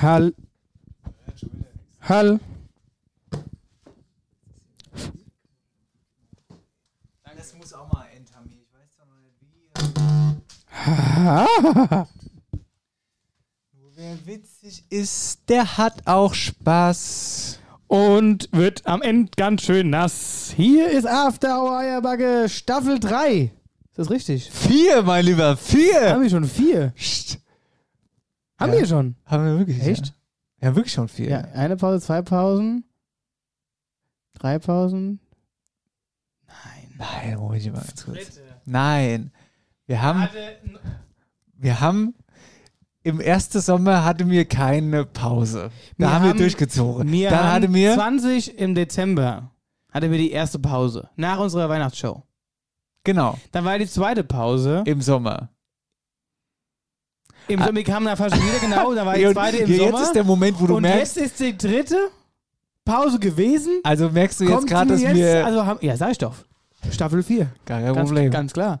Hall. Hall. Das muss auch mal enden, ich weiß doch noch nicht wie. Nur wer witzig ist, der hat auch Spaß. Und wird am Ende ganz schön nass. Hier ist After Hour Eierbacke Staffel 3. Ist das richtig? Vier, mein Lieber, vier! Haben wir schon vier? Psst. Haben Ja. wir schon? Haben wir wirklich? Echt? Ja, ja wirklich schon vier. Ja, eine Pause, zwei Pausen. Drei Pausen. Nein, Moment mal ganz kurz. Nein. Wir haben, wir haben im ersten Sommer hatten wir keine Pause. Da Wir haben wir durchgezogen. Wir Dann haben hatten wir 20 im Dezember hatten wir die erste Pause. Nach unserer Weihnachtsshow. genau Dann war die zweite Pause. im Sommer. Im. Sommer kam dann fast schon wieder genau. Dann war die zweite im jetzt Sommer. ist der Moment, wo du und merkst, jetzt ist die dritte Pause gewesen. also merkst du jetzt gerade, dass jetzt, wir Also haben, ja, sag ich doch. Staffel 4. gar kein Ganz, Problem. ganz klar.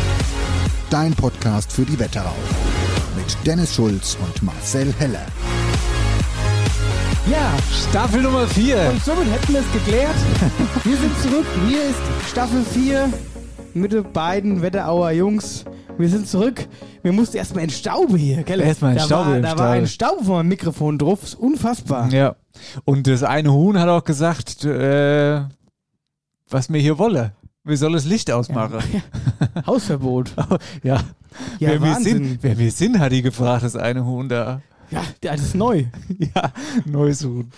Dein Podcast für die Wetterau. Mit Dennis Schulz und Marcel Heller. Ja, Staffel Nummer vier. und somit hätten wir es geklärt. Wir sind zurück. Hier ist Staffel 4 mit den beiden Wetterauer Jungs. Wir sind zurück. Wir mussten erstmal entstauben hier, gell? Erstmal da war, im Da war ein Staub vor dem Mikrofon drauf. Ist unfassbar. Ja. Und das eine Huhn hat auch gesagt, äh, was mir hier wolle. Wir sollen das Licht ausmachen. Hausverbot. Ja. Ja, wer, wir sind, wer wir sind, hat die gefragt, das eine Huhn da. Ja, das ist neu. Ja, neues Huhn.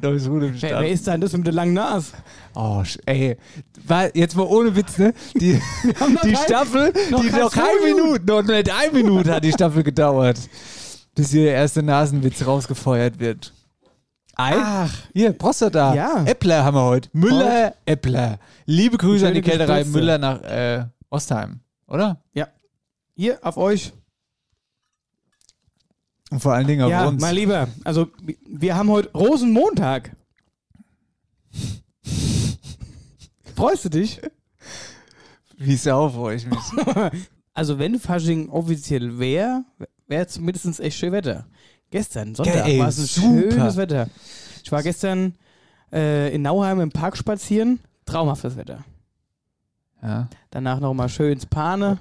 Neues Huhn im Wer, wer Stall. ist denn das mit der langen Nase? Oh, ey. War, jetzt mal ohne Witz, ne? Die, die Staffel, noch die noch keine Minute, noch nicht eine Minute hat die Staffel gedauert, bis hier der erste Nasenwitz rausgefeuert wird. Ei? Ach, Hier, Prostata. Ja. Äppler haben wir heute. Müller, Äppler. Liebe Grüße an die Kälterei. Müller nach äh, Ostheim, oder? hier auf euch. Und vor allen Dingen auf ja, uns. mein Lieber, also wir haben heute Rosenmontag. Freust du dich? Wie sau freue ich mich. Also wenn Fasching offiziell wäre, wäre zumindest echt schön Wetter. Gestern, Sonntag, Geil, war es ein super. schönes Wetter. Ich war gestern äh, in Nauheim im Park spazieren. Traumhaftes Wetter. ja. Danach nochmal schön ins Pane.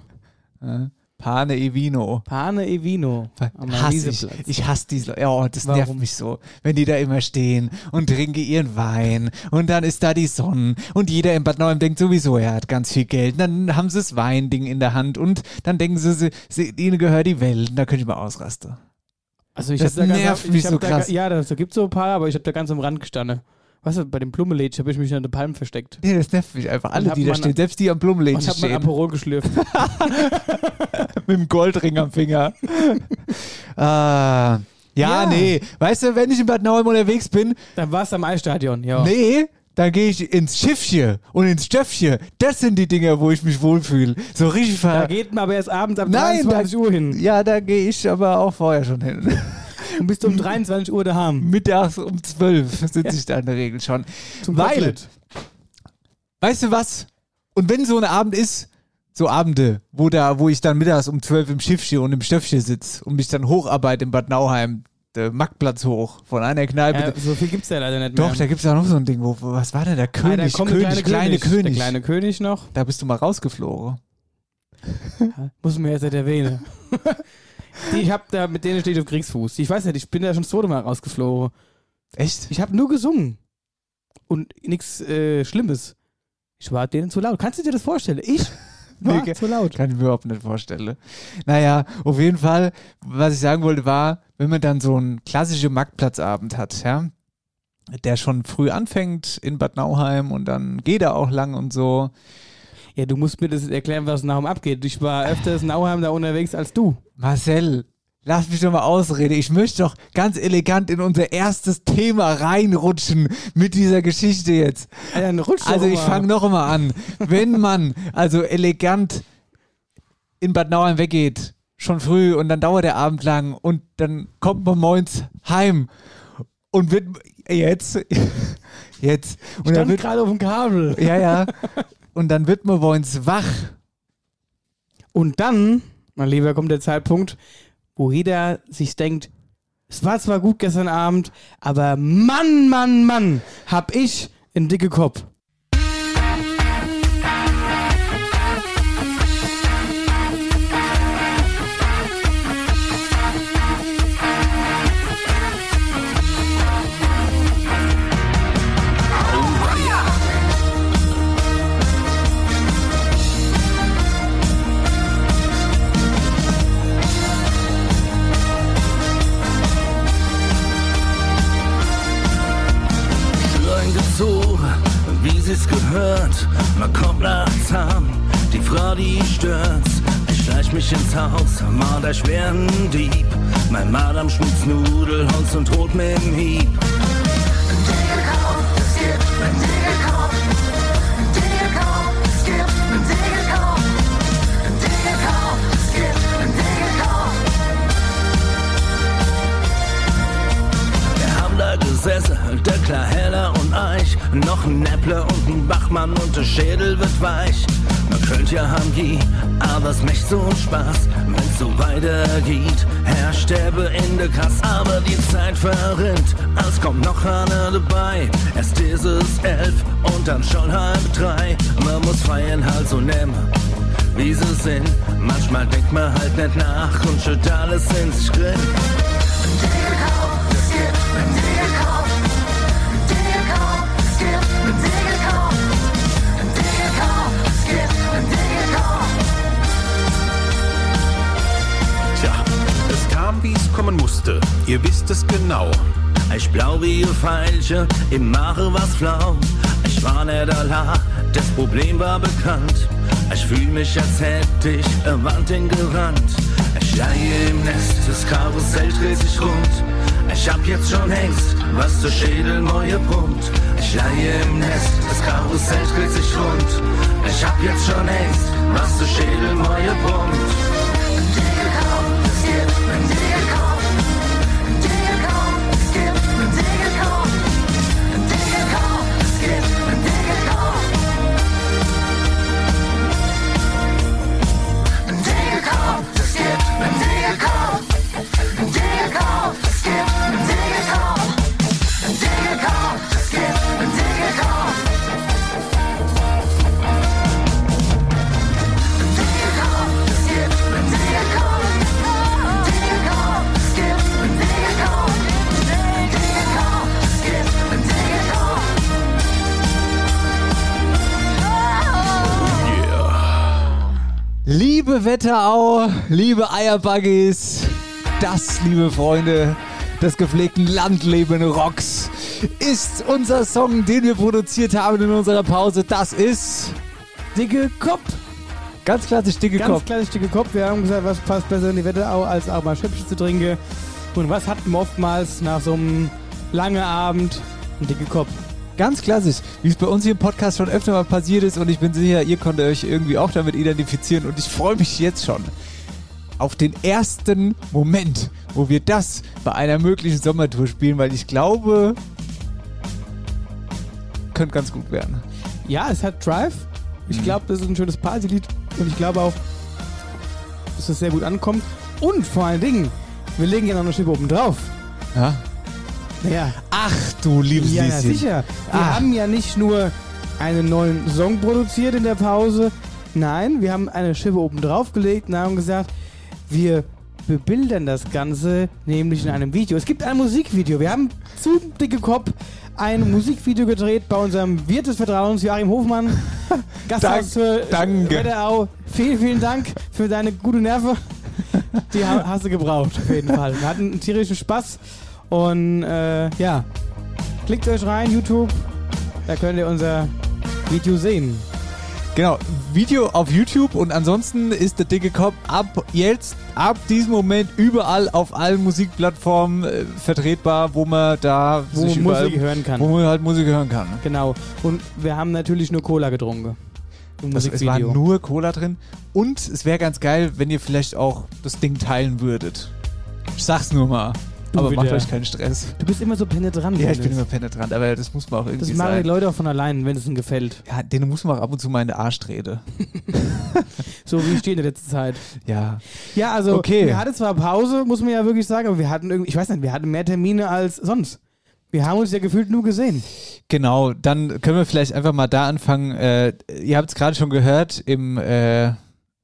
ja. Pane e Vino. Pane e Vino. Am Hasse ich. Ich hasse diese Leute. Oh, das nervt Warum? mich so. Wenn die da immer stehen und trinken ihren Wein und dann ist da die Sonne und jeder im Bad Nauheim denkt sowieso, er hat ganz viel Geld. Und dann haben sie das Weinding in der Hand und dann denken sie, sie, sie ihnen gehört die Welt. Und da könnte ich mal ausrasten. Also ich Das hab da ganz- nervt ich mich so da, krass. Ja, da gibt so ein paar, aber ich habe da ganz am Rand gestanden. Weißt du, bei dem Blumenlädchen habe ich mich an der Palm versteckt. Nee, das nervt mich einfach. Alle, die da stehen, selbst die am Blumenlädchen habe mein stehen, Aperol geschlürft. mit dem Goldring am Finger. ah, ja, Ja. nee. Weißt du, wenn ich in Bad Nauheim unterwegs bin, Dann war es am Eisstadion, ja. Nee, dann gehe ich ins Schiffchen und ins Stöffchen. Das sind die Dinger, wo ich mich wohlfühle. So richtig Da ver... geht man aber erst abends ab Nein, 23 Uhr hin. Ja, da gehe ich aber auch vorher schon hin. Und bist um 23 Uhr daheim. Mittags um 12 sitze ich da in der Regel schon. Zum Weil, Kotelett. weißt du was? Und wenn so ein Abend ist, so Abende, wo da, wo ich dann mittags um 12 im Schiffchen und im Stöffchen sitze und mich dann hocharbeite in Bad Nauheim, der Marktplatz hoch, von einer Kneipe. Ja, so viel gibt's ja leider nicht mehr. Doch, da gibt es auch noch so ein Ding, wo, was war denn der Ah, König? da kommt König, der kleine König. Der kleine König noch. Da bist du mal rausgeflogen. Muss mir jetzt nicht erwähnen. Die, ich hab da, mit denen stehe ich auf Kriegsfuß. Ich weiß nicht, ich bin da schon das zweite Mal rausgeflogen. Echt? Ich habe nur gesungen. Und nichts äh, Schlimmes. Ich war denen zu laut. Kannst du dir das vorstellen? Ich war Nee, zu laut. Kann ich mir überhaupt nicht vorstellen. Naja, auf jeden Fall, was ich sagen wollte, war, wenn man dann so einen klassischen Marktplatzabend hat, ja, der schon früh anfängt in Bad Nauheim und dann geht er auch lang und so. Ja, du musst mir das erklären, was in Nauheim abgeht. Ich war öfters in Nauheim da unterwegs als du. Marcel, lass mich doch mal ausreden. Ich möchte doch ganz elegant in unser erstes Thema reinrutschen mit dieser Geschichte jetzt. Ja, dann rutsch doch Also ich mal. fange noch einmal an. Wenn man also elegant in Bad Nauheim weggeht, schon früh und dann dauert der Abend lang und dann kommt man morgens heim und wird jetzt jetzt und dann Stand wird gerade auf dem Kabel. ja ja und dann wird man morgens wach. Und dann, mein Lieber, kommt der Zeitpunkt, wo jeder sich denkt, es war zwar gut gestern Abend, aber Mann, Mann, Mann, hab ich einen dicke Kopf. Nicht nach und schüttet alles in sich drin. Tja, es kam, wie es kommen musste. Ihr wisst es genau. Ich blau wie ihr Feilche, im Mache was flau. Ich war nicht allein, das Problem war bekannt. Fühl mich, als hätte ich eine Wand hingerannt. Ich leihe im Nest, das Karussell dreht sich rund. Ich hab jetzt schon Angst, was der Schädel neue Punkt. Ich leihe im Nest, das Karussell dreht sich rund. Ich hab jetzt schon Angst, was der Schädel neue Wetterau, liebe Eierbuggies, das, liebe Freunde des gepflegten Landleben Rocks, ist unser Song, den wir produziert haben in unserer Pause. Das ist Dicke Kopf. ganz klassisch dicke Ganz Kopf. kleines dicke Kopf. Wir haben gesagt, was passt besser in die Wetterau, als auch mal Schöpfchen zu trinken. Und was hat man oftmals nach so einem langen Abend? Ein dicke Kopf. Ganz klassisch, wie es bei uns hier im Podcast schon öfter mal passiert ist und ich bin sicher, ihr konntet euch irgendwie auch damit identifizieren und ich freue mich jetzt schon auf den ersten Moment, wo wir das bei einer möglichen Sommertour spielen, weil ich glaube, könnte ganz gut werden. Ja, es hat Drive. Ich glaube, das ist ein schönes Partylied und ich glaube auch, dass es sehr gut ankommt. Und vor allen Dingen, wir legen ja noch eine Schippe oben drauf. Ja? Naja, Ach du liebes ja, ja, Lieschen. sicher. Wir Ah. haben ja nicht nur einen neuen Song produziert in der Pause. Nein, wir haben eine Schippe oben drauf gelegt und haben gesagt, wir bebildern das Ganze nämlich in einem Video. Es gibt ein Musikvideo. Wir haben zu dicke Kopf ein Musikvideo gedreht bei unserem Wirt des Vertrauens, Joachim Hofmann. Gasthaus für danke. Wetterau. Vielen, vielen Dank für deine gute Nerven. Die ha- hast du gebraucht, auf jeden Fall. Wir hatten einen tierischen Spaß. Und äh, ja, klickt euch rein, YouTube. Da könnt ihr unser Video sehen. Genau, Video auf YouTube und ansonsten ist der dicke Kopf ab jetzt, ab diesem Moment überall auf allen Musikplattformen äh, vertretbar, wo man da Wo sich man überall, Musik hören kann. Wo man halt Musik hören kann. Genau. Und wir haben natürlich nur Cola getrunken. Das, es war nur Cola drin und es wäre ganz geil, wenn ihr vielleicht auch das Ding teilen würdet. Ich sag's nur mal. Du aber macht euch keinen Stress. Du bist immer so penetrant. Ja, ich bin immer penetrant, aber das muss man auch irgendwie Das machen sein. die Leute auch von allein, wenn es ihnen gefällt. Ja, denen muss man auch ab und zu mal in den Arsch treten. So wie ich stehe in der letzten Zeit. Ja. Ja, also Okay. wir hatten zwar Pause, muss man ja wirklich sagen, aber wir hatten irgendwie, ich weiß nicht, wir hatten mehr Termine als sonst. Wir haben uns ja gefühlt nur gesehen. Genau, dann können wir vielleicht einfach mal da anfangen. Äh, ihr habt es gerade schon gehört im, äh,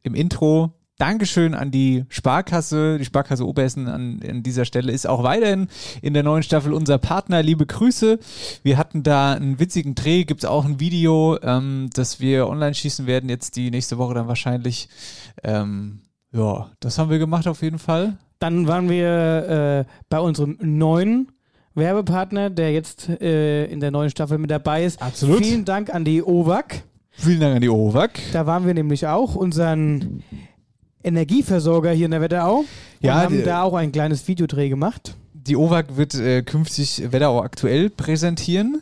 im Intro. Dankeschön an die Sparkasse, die Sparkasse Oberhessen an, an dieser Stelle ist auch weiterhin in der neuen Staffel unser Partner. Liebe Grüße. Wir hatten da einen witzigen Dreh, gibt es auch ein Video, ähm, das wir online schießen werden, jetzt die nächste Woche dann wahrscheinlich. Ähm, ja, das haben wir gemacht auf jeden Fall. Dann waren wir äh, bei unserem neuen Werbepartner, der jetzt äh, in der neuen Staffel mit dabei ist. Absolut. Vielen Dank an die OWAC. Vielen Dank an die OWAC. Da waren wir nämlich auch, unseren Energieversorger hier in der Wetterau. Und Ja, haben die- da auch ein kleines Videodreh gemacht. Die OWAC wird äh, künftig Wetterau aktuell präsentieren.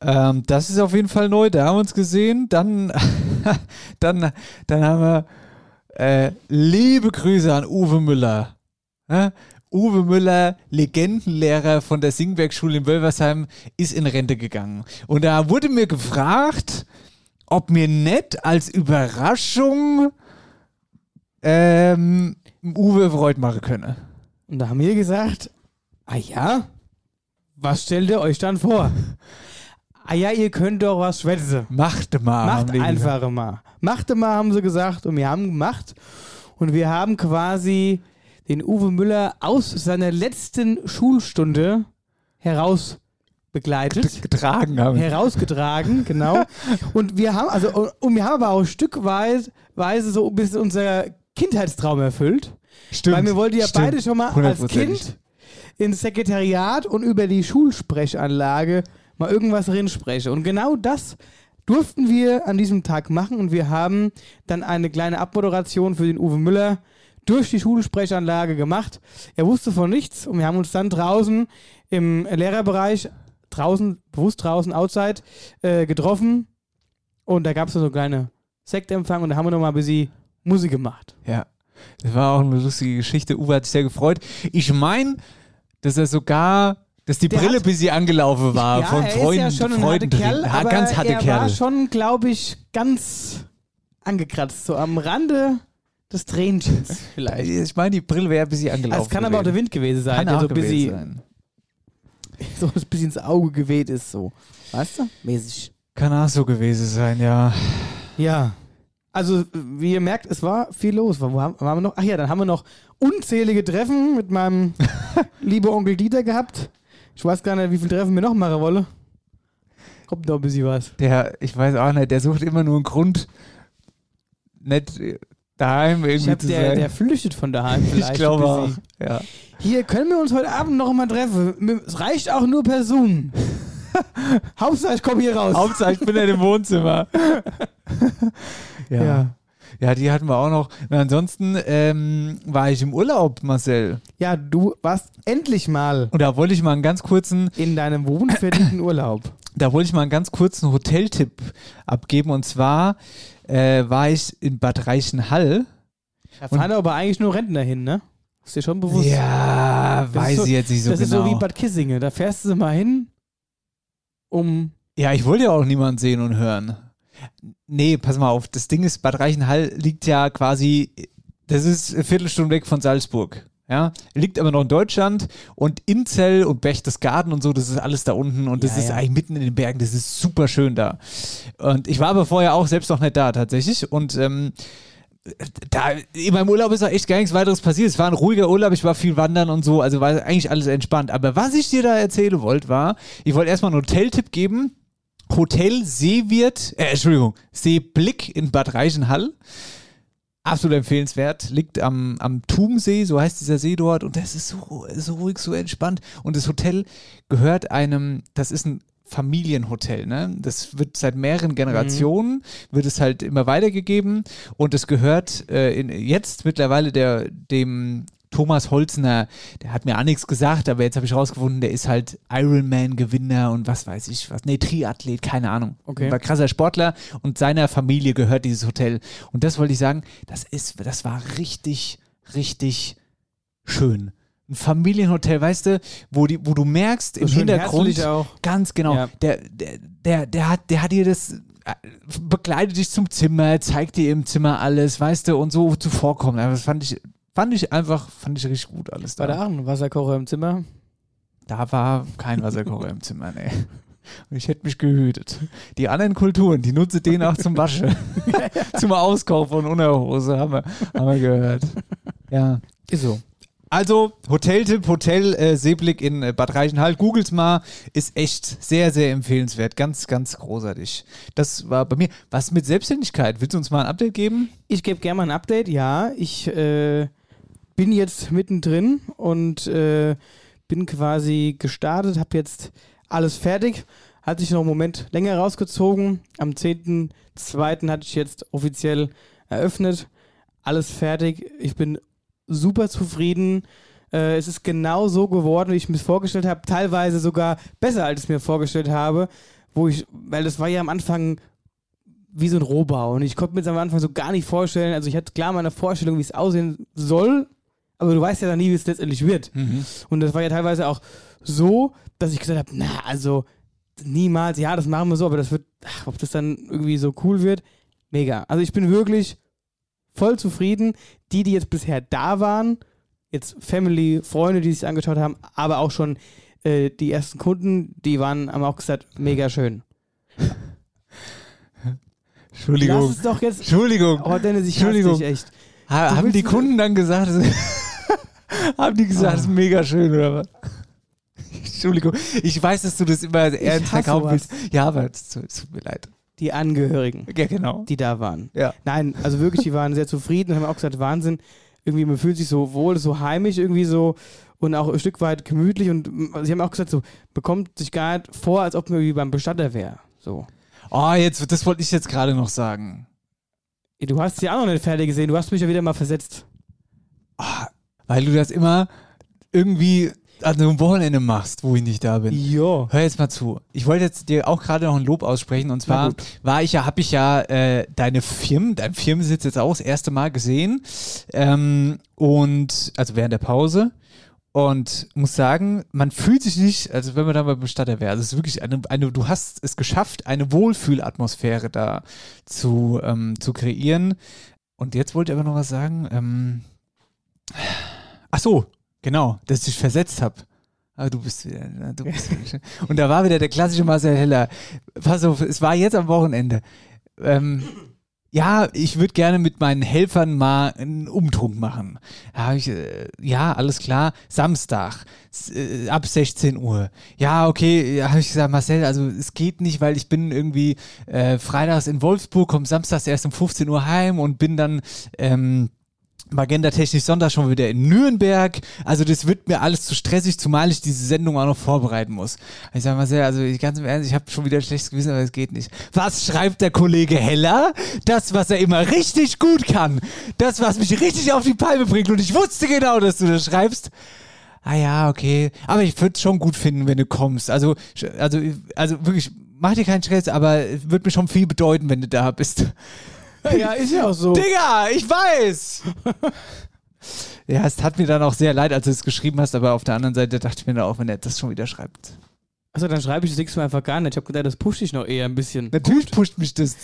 Ähm, das ist auf jeden Fall neu, da haben wir uns gesehen. Dann, dann, dann haben wir äh, liebe Grüße an Uwe Müller. Ja? Uwe Müller, Legendenlehrer von der Singberg-Schule in Wölversheim, ist in Rente gegangen. Und da wurde mir gefragt, ob mir nicht als Überraschung ähm, Uwe Freud machen könne. Und da haben wir gesagt, ah ja, was stellt ihr euch dann vor? Ah ja, ihr könnt doch was schwätzen. Machte mal. Macht die gesagt. einfach mal. Machte mal, haben sie gesagt. Und wir haben gemacht. Und wir haben quasi den Uwe Müller aus seiner letzten Schulstunde heraus begleitet. getragen haben. herausgetragen, genau. Und wir haben, also, und- wir haben aber auch stückweise Weise so ein bisschen unser Kindheitstraum erfüllt. Stimmt. Weil wir wollten ja stimmt. beide schon mal als. Kind ins Sekretariat und über die Schulsprechanlage mal irgendwas drin sprechen. Und genau das durften wir an diesem Tag machen und wir haben dann eine kleine Abmoderation für den Uwe Müller durch die Schulsprechanlage gemacht. Er wusste von nichts und wir haben uns dann draußen im Lehrerbereich, draußen, bewusst draußen, outside, äh, getroffen und da gab es so eine kleine Sektempfang und da haben wir nochmal ein bisschen Musik gemacht. Ja. Das war auch eine lustige Geschichte. Uwe hat sich sehr gefreut. Ich meine, dass er sogar, dass die Der Brille hat- bis sie angelaufen war ja, von er Freunden. ist ja schon ein harter Kerl, aber ganz harte er Kerl. war schon, glaube ich, ganz angekratzt, so am Rande des Tränchens vielleicht. ich meine, die Brille wäre bis sie angelaufen. Es kann aber auch der Wind gewesen sein, Kann der auch so gewesen sein. so ein bisschen ins Auge geweht ist, so. Weißt du? Mäßig. Kann auch so gewesen sein, ja. Ja. Also, wie ihr merkt, es war viel los. Wo haben, waren wir noch? Ach ja, dann haben wir noch unzählige Treffen mit meinem lieben Onkel Dieter gehabt. Ich weiß gar nicht, wie viele Treffen wir noch machen wollen. Kommt noch ein bisschen was. Der, ich weiß auch nicht, der sucht immer nur einen Grund, nicht daheim irgendwie hab, zu der, sein. der flüchtet von daheim vielleicht. ich glaube auch. Ja. Hier können wir uns heute Abend noch mal treffen. Es reicht auch nur per Zoom. Hauptsache, ich komme hier raus. Hauptsache, ich bin ja im Wohnzimmer. Ja. Ja. ja. die hatten wir auch noch. Und ansonsten ähm, war ich im Urlaub, Marcel. Ja, du warst endlich mal Und da wollte ich mal einen ganz kurzen, in deinem wohnverdienten Urlaub. da wollte ich mal einen ganz kurzen Hoteltipp abgeben. Und zwar äh, war ich in Bad Reichenhall. Da fahren aber eigentlich nur Rentner hin, ne? Ist dir schon bewusst? Ja, Das weiß so, ich jetzt nicht so das genau. ist so wie Bad Kissingen. Da fährst du mal hin, um. Ja, ich wollte ja auch niemanden sehen und hören. Nee, pass mal auf. Das Ding ist, Bad Reichenhall liegt ja quasi, das ist eine Viertelstunde weg von Salzburg. Ja, liegt aber noch in Deutschland und Inzell und Berchtesgaden und so, das ist alles da unten und das Ja, ist ja. eigentlich mitten in den Bergen, das ist super schön da. Und ich war aber vorher auch selbst noch nicht da tatsächlich und ähm, da in meinem Urlaub ist auch echt gar nichts weiteres passiert. Es war ein ruhiger Urlaub, ich war viel wandern und so, also war eigentlich alles entspannt. Aber was ich dir da erzählen wollte, war, ich wollte erstmal einen Hoteltipp geben. Hotel Seewirt, äh, Entschuldigung, Seeblick in Bad Reichenhall. Absolut empfehlenswert. Liegt am, am Tumsee, so heißt dieser See dort. Und das ist so, so ruhig, so entspannt. Und das Hotel gehört einem, das ist ein Familienhotel, ne? Das wird seit mehreren Generationen, wird es halt immer weitergegeben. Und es gehört äh, in, jetzt mittlerweile der, dem Thomas Holzner, der hat mir auch nichts gesagt, aber jetzt habe ich rausgefunden, der ist halt Ironman-Gewinner und was weiß ich was. Nee, Triathlet, keine Ahnung. Okay. War krasser Sportler und seiner Familie gehört dieses Hotel. Und das wollte ich sagen, das ist, das war richtig, richtig schön. Ein Familienhotel, weißt du, wo, die, wo du merkst im schön Hintergrund, auch. ganz genau, Ja. der, der, der, der, hat, der hat dir das, äh, begleitet dich zum Zimmer, zeigt dir im Zimmer alles, weißt du, und so zuvorkommen. Aber Das fand ich, fand ich einfach, fand ich richtig gut alles da. War da auch ein Wasserkocher im Zimmer? Da war kein Wasserkocher im Zimmer, nee. Und ich hätte mich gehütet. Die anderen Kulturen, die nutze den auch zum Waschen. zum Auskauf von Unterhose, haben wir, haben wir gehört. Ja. Ist so. Also, Hoteltipp, Hotel äh, Seeblick in äh, Bad Reichenhall. Googles mal, ist echt sehr, sehr empfehlenswert. Ganz, ganz großartig. Das war bei mir. Was mit Selbstständigkeit? Willst du uns mal ein Update geben? Ich gebe gerne mal ein Update. Ja, ich äh, bin jetzt mittendrin und äh, bin quasi gestartet, habe jetzt alles fertig. Hat sich noch einen Moment länger rausgezogen. Am 10.2. hatte ich jetzt offiziell eröffnet. Alles fertig. Ich bin super zufrieden. Äh, es ist genau so geworden, wie ich mir es vorgestellt habe. Teilweise sogar besser, als ich es mir vorgestellt habe. Wo ich, weil das war ja am Anfang wie so ein Rohbau. Und ich konnte mir jetzt am Anfang so gar nicht vorstellen. Also ich hatte klar meine Vorstellung, wie es aussehen soll, aber du weißt ja dann nie, wie es letztendlich wird. Und das war ja teilweise auch so, dass ich gesagt habe, na, also niemals, ja, das machen wir so, aber das wird, ach, ob das dann irgendwie so cool wird, mega. Also ich bin wirklich voll zufrieden. Die, die jetzt bisher da waren, jetzt Family, Freunde, die sich angeschaut haben, aber auch schon äh, die ersten Kunden, die waren, haben auch gesagt, mega schön. Lass Entschuldigung. es doch jetzt. Entschuldigung. Oh, Dennis, ich Entschuldigung. dich echt. Ha, haben die Kunden dann gesagt, haben die gesagt, das ist mega schön, oder was? Entschuldigung, ich weiß, dass du das immer ernst verkaufen willst. Ja, aber es tut, mir leid. Die Angehörigen, Ja, genau. die da waren. Ja. Nein, also wirklich, die waren sehr zufrieden und haben auch gesagt, Wahnsinn. Irgendwie, man fühlt sich so wohl, so heimisch irgendwie so und auch ein Stück weit gemütlich und mm, sie haben auch gesagt, so bekommt sich gar nicht vor, als ob man irgendwie beim Bestatter wäre. So. Oh, jetzt, das wollte ich jetzt gerade noch sagen. Du hast sie auch noch nicht fertig gesehen, du hast mich ja wieder mal versetzt. Weil du das immer irgendwie an so einem Wochenende machst, wo ich nicht da bin. Jo. Hör jetzt mal zu. Ich wollte jetzt dir auch gerade noch ein Lob aussprechen und zwar war ich ja, habe ich ja äh, deine Firmen, dein Firmensitz jetzt auch das erste Mal gesehen ähm, und also während der Pause und muss sagen, man fühlt sich nicht, also wenn man da beim Bestatter wäre, also es ist wirklich eine, eine, du hast es geschafft, eine Wohlfühlatmosphäre da zu, ähm, zu kreieren. Und jetzt wollte ich aber noch was sagen. Ähm, ach so, genau, dass ich versetzt habe. Aber du bist wieder, du bist wieder. Und da war wieder der klassische Marcel Heller. Pass auf, es war jetzt am Wochenende. Ähm, ja, ich würde gerne mit meinen Helfern mal einen Umtrunk machen. Ich, äh, ja, alles klar, Samstag, äh, ab 16 Uhr. Ja, okay, habe ich gesagt, Marcel, also es geht nicht, weil ich bin irgendwie äh, freitags in Wolfsburg, komme samstags erst um 15 Uhr heim und bin dann ähm, Magenta Technisch Sonntag schon wieder in Nürnberg. Also das wird mir alles zu stressig, zumal ich diese Sendung auch noch vorbereiten muss. Ich sage mal sehr, also ich ganz im Ernst, ich habe schon wieder ein schlechtes Gewissen, aber es geht nicht. Was schreibt der Kollege Heller? Das, was er immer richtig gut kann. Das, was mich richtig auf die Palme bringt. Und ich wusste genau, dass du das schreibst. Ah ja, okay. Aber ich würde es schon gut finden, wenn du kommst. Also, also, also wirklich, mach dir keinen Stress, aber es wird mir schon viel bedeuten, wenn du da bist. Ja, ist ja auch so. Digga, ich weiß. Ja, es tat mir dann auch sehr leid, als du es geschrieben hast, aber auf der anderen Seite dachte ich mir dann auch, wenn er das schon wieder schreibt. Also dann schreibe ich das nächste Mal einfach gar nicht. Ich habe gedacht, das pusht dich noch eher ein bisschen. Natürlich pusht mich das.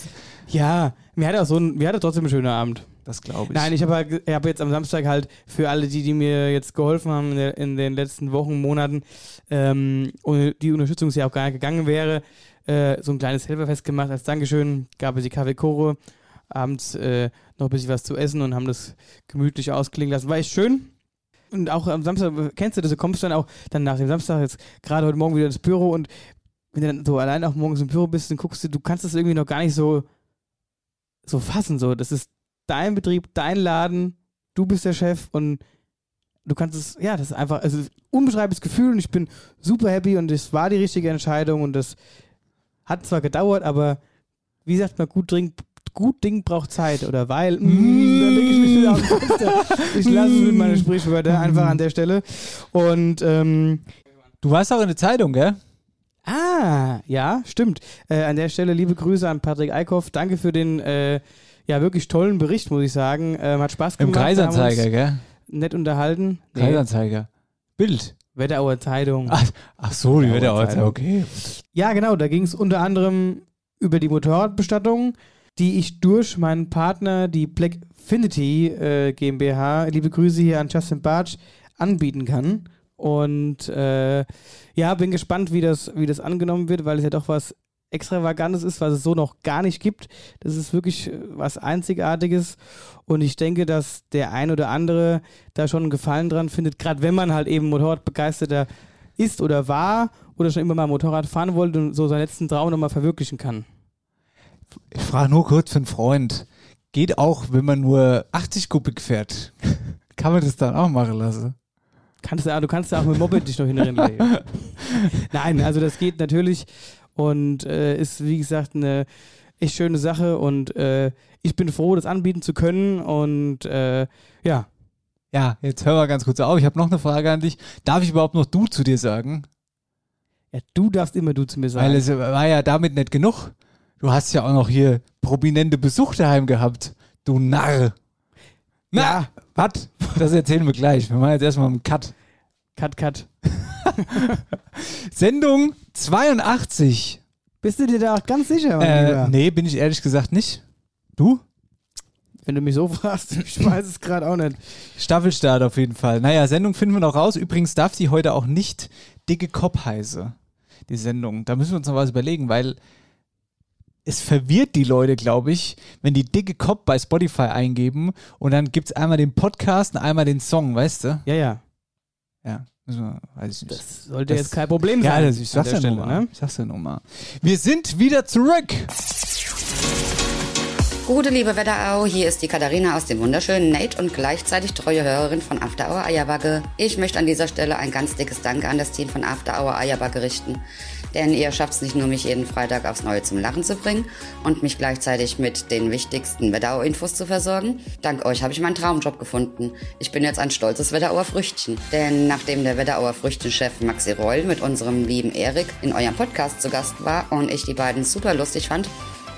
Ja, mir hat er so ein, mir hat er trotzdem einen schönen Abend. Das glaube ich. Nein, ich habe halt, ich hab jetzt am Samstag halt für alle, die, die mir jetzt geholfen haben in, der, in den letzten Wochen, Monaten, ähm, ohne die Unterstützung ja auch gar nicht gegangen wäre, äh, so ein kleines Helferfest gemacht. Als Dankeschön gab es die Kaffee Koro, abends äh, noch ein bisschen was zu essen und haben das gemütlich ausklingen lassen. War echt schön. Und auch am Samstag, kennst du das, du kommst dann auch dann nach dem Samstag jetzt gerade heute Morgen wieder ins Büro und wenn du dann so allein auch morgens im Büro bist, dann guckst du, du kannst das irgendwie noch gar nicht so, so fassen. So, das ist dein Betrieb, dein Laden, du bist der Chef und du kannst es, ja, das ist einfach, also unbeschreibliches Gefühl und ich bin super happy und es war die richtige Entscheidung und das hat zwar gedauert, aber wie sagt man, gut Ding, gut Ding braucht Zeit oder weil, mm, da lege ich mich wieder auf den Fenster. Ich lasse es mit meinen Sprichwörtern einfach an der Stelle und ähm, Du warst auch in der Zeitung, gell? Ah, ja, stimmt. Äh, an der Stelle liebe Grüße an Patrick Eickhoff. Danke für den äh, ja wirklich tollen Bericht, muss ich sagen. Ähm, hat Spaß Im gemacht. Kreisanzeiger, haben gell? Nett unterhalten. Nee, Kreisanzeiger. Bild. Wetterauer Zeitung. Ach, ach so, die ja Zeitung. okay. Ja, genau. Da ging es unter anderem über die Motorradbestattung, die ich durch meinen Partner, die Blackfinity äh, GmbH, liebe Grüße hier an Justin Bartsch, anbieten kann. Und äh, ja, bin gespannt, wie das, wie das angenommen wird, weil es ja doch was Extravagantes ist, was es so noch gar nicht gibt. Das ist wirklich äh, was Einzigartiges. Und ich denke, dass der ein oder andere da schon einen Gefallen dran findet, gerade wenn man halt eben Motorradbegeisterter ist oder war oder schon immer mal Motorrad fahren wollte und so seinen letzten Traum nochmal verwirklichen kann. Ich frage nur kurz für einen Freund. Geht auch, wenn man nur 80 Kubik fährt? Kann man das dann auch machen lassen? Kannst du, du kannst ja auch mit Moped dich noch hinrennen. Nein, also das geht natürlich und äh, ist, wie gesagt, eine echt schöne Sache und äh, ich bin froh, das anbieten zu können und äh, ja, Ja, jetzt hör mal ganz kurz auf. Ich habe noch eine Frage an dich. Darf ich überhaupt noch du zu dir sagen? ja, du darfst immer du zu mir sagen. Weil es war ja damit nicht genug. Du hast ja auch noch hier prominente Besuch daheim gehabt. Du Narr. Na, Ja. was? Das erzählen wir gleich. Wir machen jetzt erstmal einen Cut. cut, cut. Sendung 82. Bist du dir da auch ganz sicher, Äh, nee, bin ich ehrlich gesagt nicht. Du? Wenn du mich so fragst, ich weiß es gerade auch nicht. Staffelstart auf jeden Fall. Naja, Sendung finden wir noch raus. Übrigens darf die heute auch nicht dicke Kopf heiße, die Sendung. Da müssen wir uns noch was überlegen, weil es verwirrt die Leute, glaube ich, wenn die dicke Kopf bei Spotify eingeben und dann gibt es einmal den Podcast und einmal den Song, weißt du? Ja, ja. Ja, weiß ich nicht. Das sollte Das- jetzt kein Problem ja, sein. das, ich sag's ja nur Stelle, mal. ne? Ich sag's ja nur mal. Wir sind wieder zurück. Gute liebe Wetterau, hier ist die Katharina aus dem wunderschönen Nate und gleichzeitig treue Hörerin von After Hour Eierbacke. Ich möchte an dieser Stelle ein ganz dickes Danke an das Team von After Hour Eierbacke richten. Denn ihr schafft es nicht nur, mich jeden Freitag aufs Neue zum Lachen zu bringen und mich gleichzeitig mit den wichtigsten Wetterau-Infos zu versorgen. Dank euch habe ich meinen Traumjob gefunden. Ich bin jetzt ein stolzes Wetterauer Früchtchen. Denn nachdem der Wetterauer Früchtchenchef Maxi Reul mit unserem lieben Erik in eurem Podcast zu Gast war und ich die beiden super lustig fand,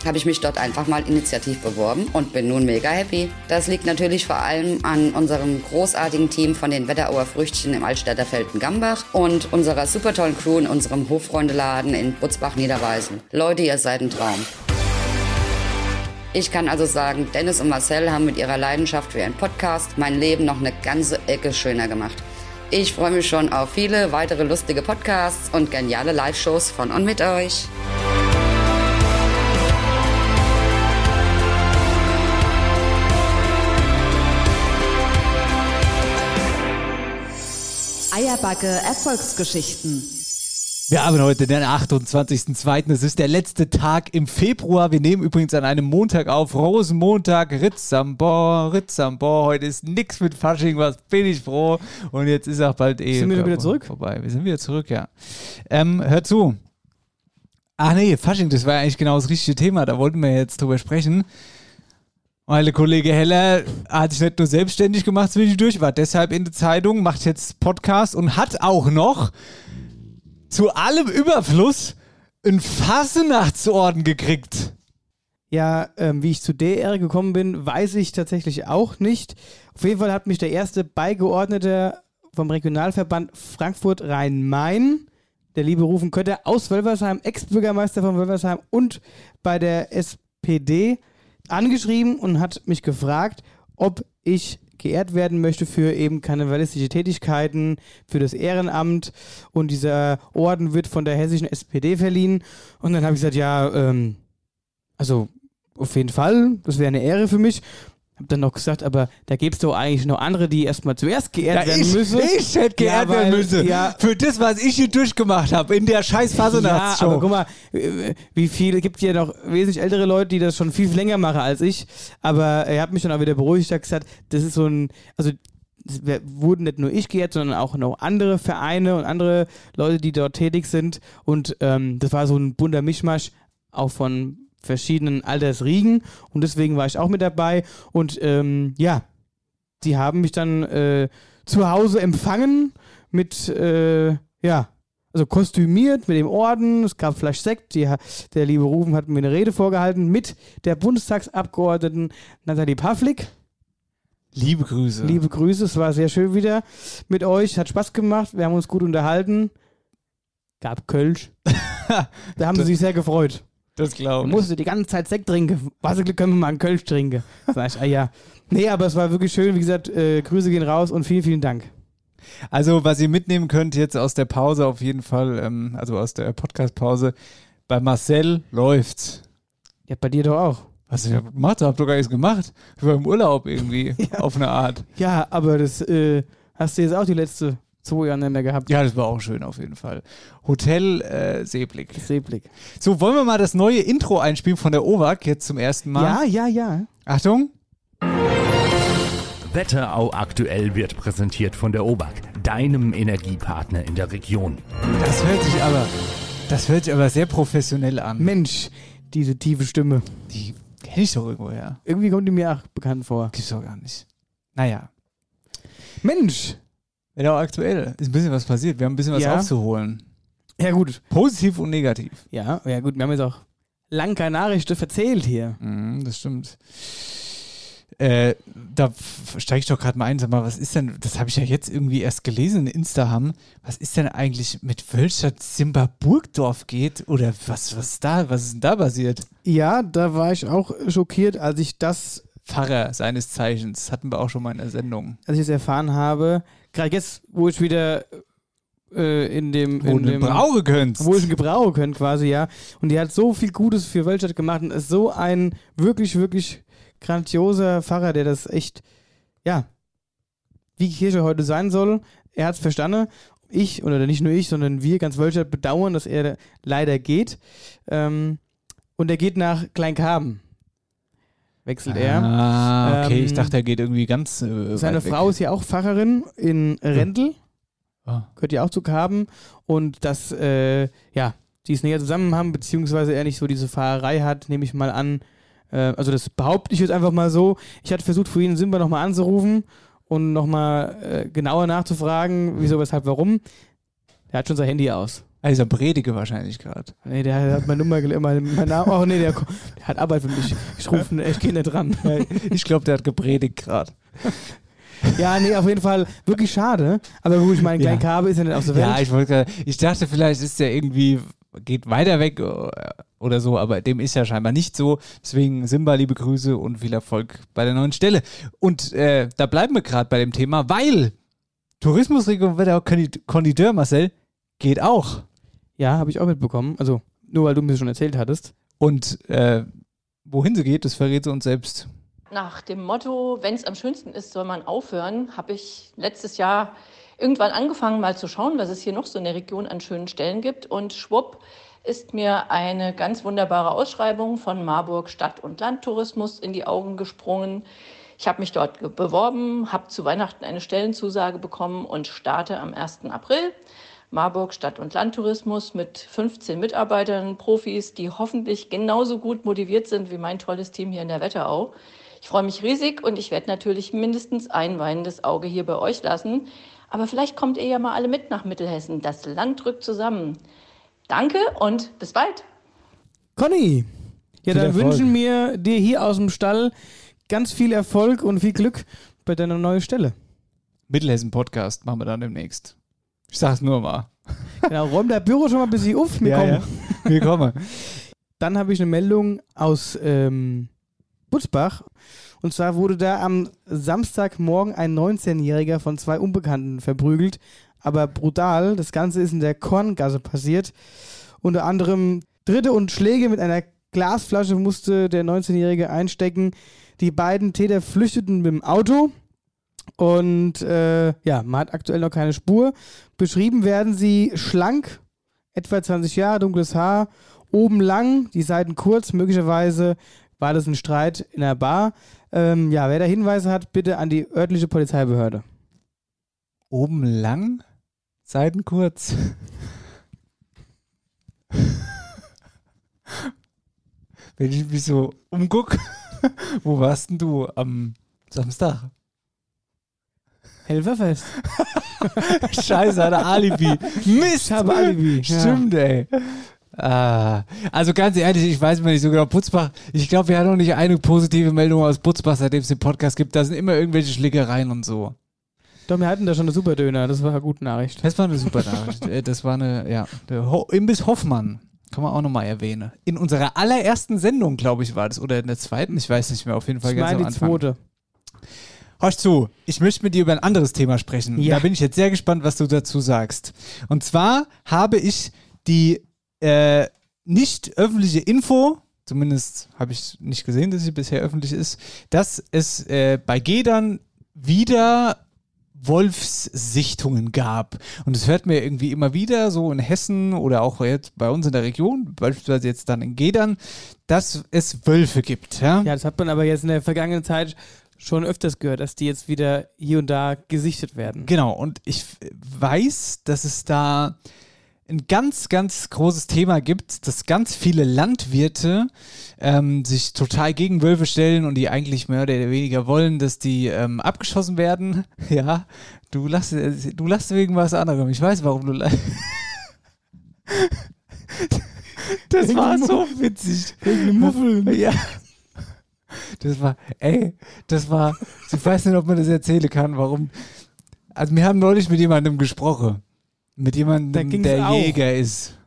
habe ich mich dort einfach mal initiativ beworben und bin nun mega happy. Das liegt natürlich vor allem an unserem großartigen Team von den Wetterauer Früchtchen im Altstädter Felden-Gambach und unserer super tollen Crew in unserem Hofreundeladen in Butzbach-Niederweisen. Leute, ihr seid ein Traum. Ich kann also sagen, Dennis und Marcel haben mit ihrer Leidenschaft für ihren Podcast mein Leben noch eine ganze Ecke schöner gemacht. Ich freue mich schon auf viele weitere lustige Podcasts und geniale Live-Shows von und mit euch. Eierbacke Erfolgsgeschichten. Wir haben heute den 28.02. Es ist der letzte Tag im Februar. Wir nehmen übrigens an einem Montag auf. Rosenmontag, Ritzambor, Ritzambor. Heute ist nix mit Fasching, was bin ich froh. Und jetzt ist auch bald eh Sind wir wieder zurück? vorbei. Wir sind wieder zurück, ja. Ähm, hör zu. Ach nee, Fasching, das war ja eigentlich genau das richtige Thema. Da wollten wir jetzt drüber sprechen. Der Kollege Heller hat sich nicht nur selbstständig gemacht zwischendurch, war deshalb in der Zeitung, macht jetzt Podcast und hat auch noch zu allem Überfluss einen Fassenachtsorden gekriegt. Ja, ähm, wie ich zu der Ehre gekommen bin, weiß ich tatsächlich auch nicht. Auf jeden Fall hat mich der erste Beigeordnete vom Regionalverband Frankfurt Rhein-Main, der liebe Rufen Kötter aus Wölversheim, Ex-Bürgermeister von Wölversheim und bei der SPD angeschrieben und hat mich gefragt, ob ich geehrt werden möchte für eben karnevalistische Tätigkeiten, für das Ehrenamt und dieser Orden wird von der hessischen SPD verliehen. Und dann habe ich gesagt, ja, ähm, also auf jeden Fall, das wäre eine Ehre für mich. Hab dann noch gesagt, aber da gäbe es doch eigentlich noch andere, die erstmal zuerst geehrt werden ich, müssen. ich hätte geehrt Ja, werden weil- müssen. ja. Für das, was ich hier durchgemacht habe in der scheiß Ja, Fasernachtshow. aber guck mal, wie viele, gibt ja noch wesentlich ältere Leute, die das schon viel länger machen als ich. Aber er hat mich dann auch wieder beruhigt, hat gesagt, das ist so ein, also wurden nicht nur ich geehrt, sondern auch noch andere Vereine und andere Leute, die dort tätig sind. Und ähm, das war so ein bunter Mischmasch, auch von verschiedenen Altersriegen. Und deswegen war ich auch mit dabei. Und ähm, ja, die haben mich dann äh, zu Hause empfangen mit, äh, ja, also kostümiert mit dem Orden. Es gab Flasch Sekt. Die, der liebe Rufen hat mir eine Rede vorgehalten mit der Bundestagsabgeordneten Nathalie Pavlik. Liebe Grüße. Liebe Grüße, es war sehr schön wieder mit euch. Hat Spaß gemacht. Wir haben uns gut unterhalten. Gab Kölsch. da haben sie sich sehr gefreut. Das glaube ich. musste die ganze Zeit Sekt trinken. Was können wir mal einen Kölsch trinken? Sag ich, ah ja. Nee, aber es war wirklich schön. Wie gesagt, äh, Grüße gehen raus und vielen, vielen Dank. Also, was ihr mitnehmen könnt jetzt aus der Pause auf jeden Fall, ähm, also aus der Podcast-Pause, bei Marcel läuft's. Ja, bei dir doch auch. Was ich hab gemacht? Hab doch gar nichts gemacht. Ich war im Urlaub irgendwie, auf eine Art. Ja, aber das äh, hast du jetzt auch die letzte zwei Jahre nicht mehr gehabt. Ja, das war auch schön auf jeden Fall. Hotel äh, Seeblick. Seeblick. So, wollen wir mal das neue Intro einspielen von der OWAG jetzt zum ersten Mal? Ja, ja, ja. Achtung. Wetterau aktuell wird präsentiert von der OBAK, deinem Energiepartner in der Region. Das hört sich aber, das hört sich aber sehr professionell an. Mensch, diese tiefe Stimme. Die kenne ich doch irgendwoher. Irgendwie kommt die mir auch bekannt vor. Gibt's doch gar nicht. Naja. Mensch. Wenn auch aktuell ist ein bisschen was passiert. Wir haben ein bisschen was Ja. aufzuholen. Ja, gut. Positiv und negativ. Ja, ja, gut. Wir haben jetzt auch lang keine Nachrichten verzählt hier. Mhm, das stimmt. Äh, da steige ich doch gerade mal ein, sag mal, was ist denn, das habe ich ja jetzt irgendwie erst gelesen in Insta haben, was ist denn eigentlich mit Wölstadt Simba Burgdorf geht oder was, was da, was ist denn da passiert? Ja, da war ich auch schockiert, als ich das, Pfarrer seines Zeichens, hatten wir auch schon mal in der Sendung. als ich es erfahren habe. Gerade jetzt, wo ich wieder äh, in dem, Wo in du dem Brauche könntest. wo ich ihn gebrauchen können quasi, ja. Und die hat so viel Gutes für Wölstadt gemacht und ist so ein wirklich, wirklich grandioser Pfarrer, der das echt, ja, wie Kirche heute sein soll. Er hat es verstanden. Ich, oder nicht nur ich, sondern wir, ganz Wölstadt, bedauern, dass er leider geht. Ähm, und er geht nach Kleinkarben. Wechselt er. Ah, okay, Ähm, ich dachte, er geht irgendwie ganz äh, Seine weit weg. Frau ist ja auch Pfarrerin in Rendel Ah. gehört ja auch zu Karben und dass, äh, ja, die es näher zusammen haben, beziehungsweise er nicht so diese Fahrerei hat, nehme ich mal an. Äh, also das behaupte ich jetzt einfach mal so. Ich hatte versucht, vorhin Simba nochmal anzurufen und nochmal äh, genauer nachzufragen, wieso, weshalb, warum. Der hat schon sein Handy aus. Also Predige wahrscheinlich gerade. Nee, der hat meine Nummer, gele- mein, mein Name, oh nee, der, der hat Arbeit für mich. Ich rufe, ich gehe nicht dran. Ich glaube, der hat gepredigt gerade. Ja, nee, auf jeden Fall wirklich schade. Aber gut, ich meine, Ja. Klein Kabe ist ja nicht aus der Welt. Ja, ich wollte gerade, ich dachte, vielleicht ist der irgendwie, geht weiter weg äh, oder so, aber dem ist ja scheinbar nicht so. Deswegen Simba, liebe Grüße und viel Erfolg bei der neuen Stelle. Und äh, da bleiben wir gerade bei dem Thema, weil Tourismusregion Wetterau Kondi- Konditeur, Marcel, geht auch. Ja, habe ich auch mitbekommen. Also, nur weil du mir schon erzählt hattest. Und äh, wohin sie geht, das verrät sie uns selbst. Nach dem Motto, wenn es am schönsten ist, soll man aufhören, habe ich letztes Jahr irgendwann angefangen, mal zu schauen, was es hier noch so in der Region an schönen Stellen gibt. Und schwupp ist mir eine ganz wunderbare Ausschreibung von Marburg Stadt- und Landtourismus in die Augen gesprungen. Ich habe mich dort beworben, habe zu Weihnachten eine Stellenzusage bekommen und starte am 1. April. Marburg Stadt- und Landtourismus mit 15 Mitarbeitern, Profis, die hoffentlich genauso gut motiviert sind wie mein tolles Team hier in der Wetterau. Ich freue mich riesig und ich werde natürlich mindestens ein weinendes Auge hier bei euch lassen. Aber vielleicht kommt ihr ja mal alle mit nach Mittelhessen. Das Land rückt zusammen. Danke und bis bald. Conny! Ja, dann wünschen wir dir hier aus dem Stall ganz viel Erfolg und viel Glück bei deiner neuen Stelle. Mittelhessen-Podcast machen wir dann demnächst. Ich sag's nur mal. Genau, räum das Büro schon mal ein bisschen auf. Wir kommen. Wir kommen. Dann habe ich eine Meldung aus ähm, Butzbach. Und zwar wurde da am Samstagmorgen ein 19-Jähriger von zwei Unbekannten verprügelt. Aber brutal. Das Ganze ist in der Korngasse passiert. Unter anderem Dritte und Schläge mit einer Glasflasche musste der 19-Jährige einstecken. Die beiden Täter flüchteten mit dem Auto. Und äh, ja, man hat aktuell noch keine Spur. Beschrieben werden sie schlank, etwa 20 Jahre, dunkles Haar, oben lang, die Seiten kurz. Möglicherweise war das ein Streit in der Bar. Ähm, ja, wer da Hinweise hat, bitte an die örtliche Polizeibehörde. Oben lang, Seiten kurz. Wenn ich mich so umguck, wo warst denn du am Samstag? Helferfest. Scheiße, hat er Alibi. Mist, Ich habe Alibi. Stimmt, ey. Ah, also ganz ehrlich, ich weiß mal nicht so genau. Putzbach, ich glaube, wir haben noch nicht eine positive Meldung aus Putzbach, seitdem es den Podcast gibt. Da sind immer irgendwelche Schlägereien und so. Doch, wir hatten da schon eine Superdöner. Das war eine gute Nachricht. Das war eine super Nachricht. Äh, Das war eine, ja, der Ho Imbiss Hoffmann. Kann man auch nochmal erwähnen. In unserer allerersten Sendung, glaube ich, war das. Oder in der zweiten, ich weiß nicht mehr, auf jeden Fall Ich ganz meine am die Anfang. zweite. Hörst zu, ich möchte mit dir über ein anderes Thema sprechen. Ja. Da bin ich jetzt sehr gespannt, was du dazu sagst. Und zwar habe ich die äh, nicht öffentliche Info, zumindest habe ich nicht gesehen, dass sie bisher öffentlich ist, dass es äh, bei Gedern wieder Wolfssichtungen gab. Und es hört mir irgendwie immer wieder so in Hessen oder auch jetzt bei uns in der Region, beispielsweise jetzt dann in Gedern, dass es Wölfe gibt. Ja? Ja, das hat man aber jetzt in der vergangenen Zeit schon öfters gehört, dass die jetzt wieder hier und da gesichtet werden. Genau, und ich weiß, dass es da ein ganz, ganz großes Thema gibt, dass ganz viele Landwirte ähm, sich total gegen Wölfe stellen und die eigentlich mehr oder weniger wollen, dass die ähm, abgeschossen werden. Ja, du lachst, du lachst wegen was anderem. Ich weiß, warum du lachst. Das war so witzig. Wegen Muffel. Ja. Das war, ey, das war, ich weiß nicht, ob man das erzählen kann, warum. Also wir haben neulich mit jemandem gesprochen. Mit jemandem, der auch. Jäger ist.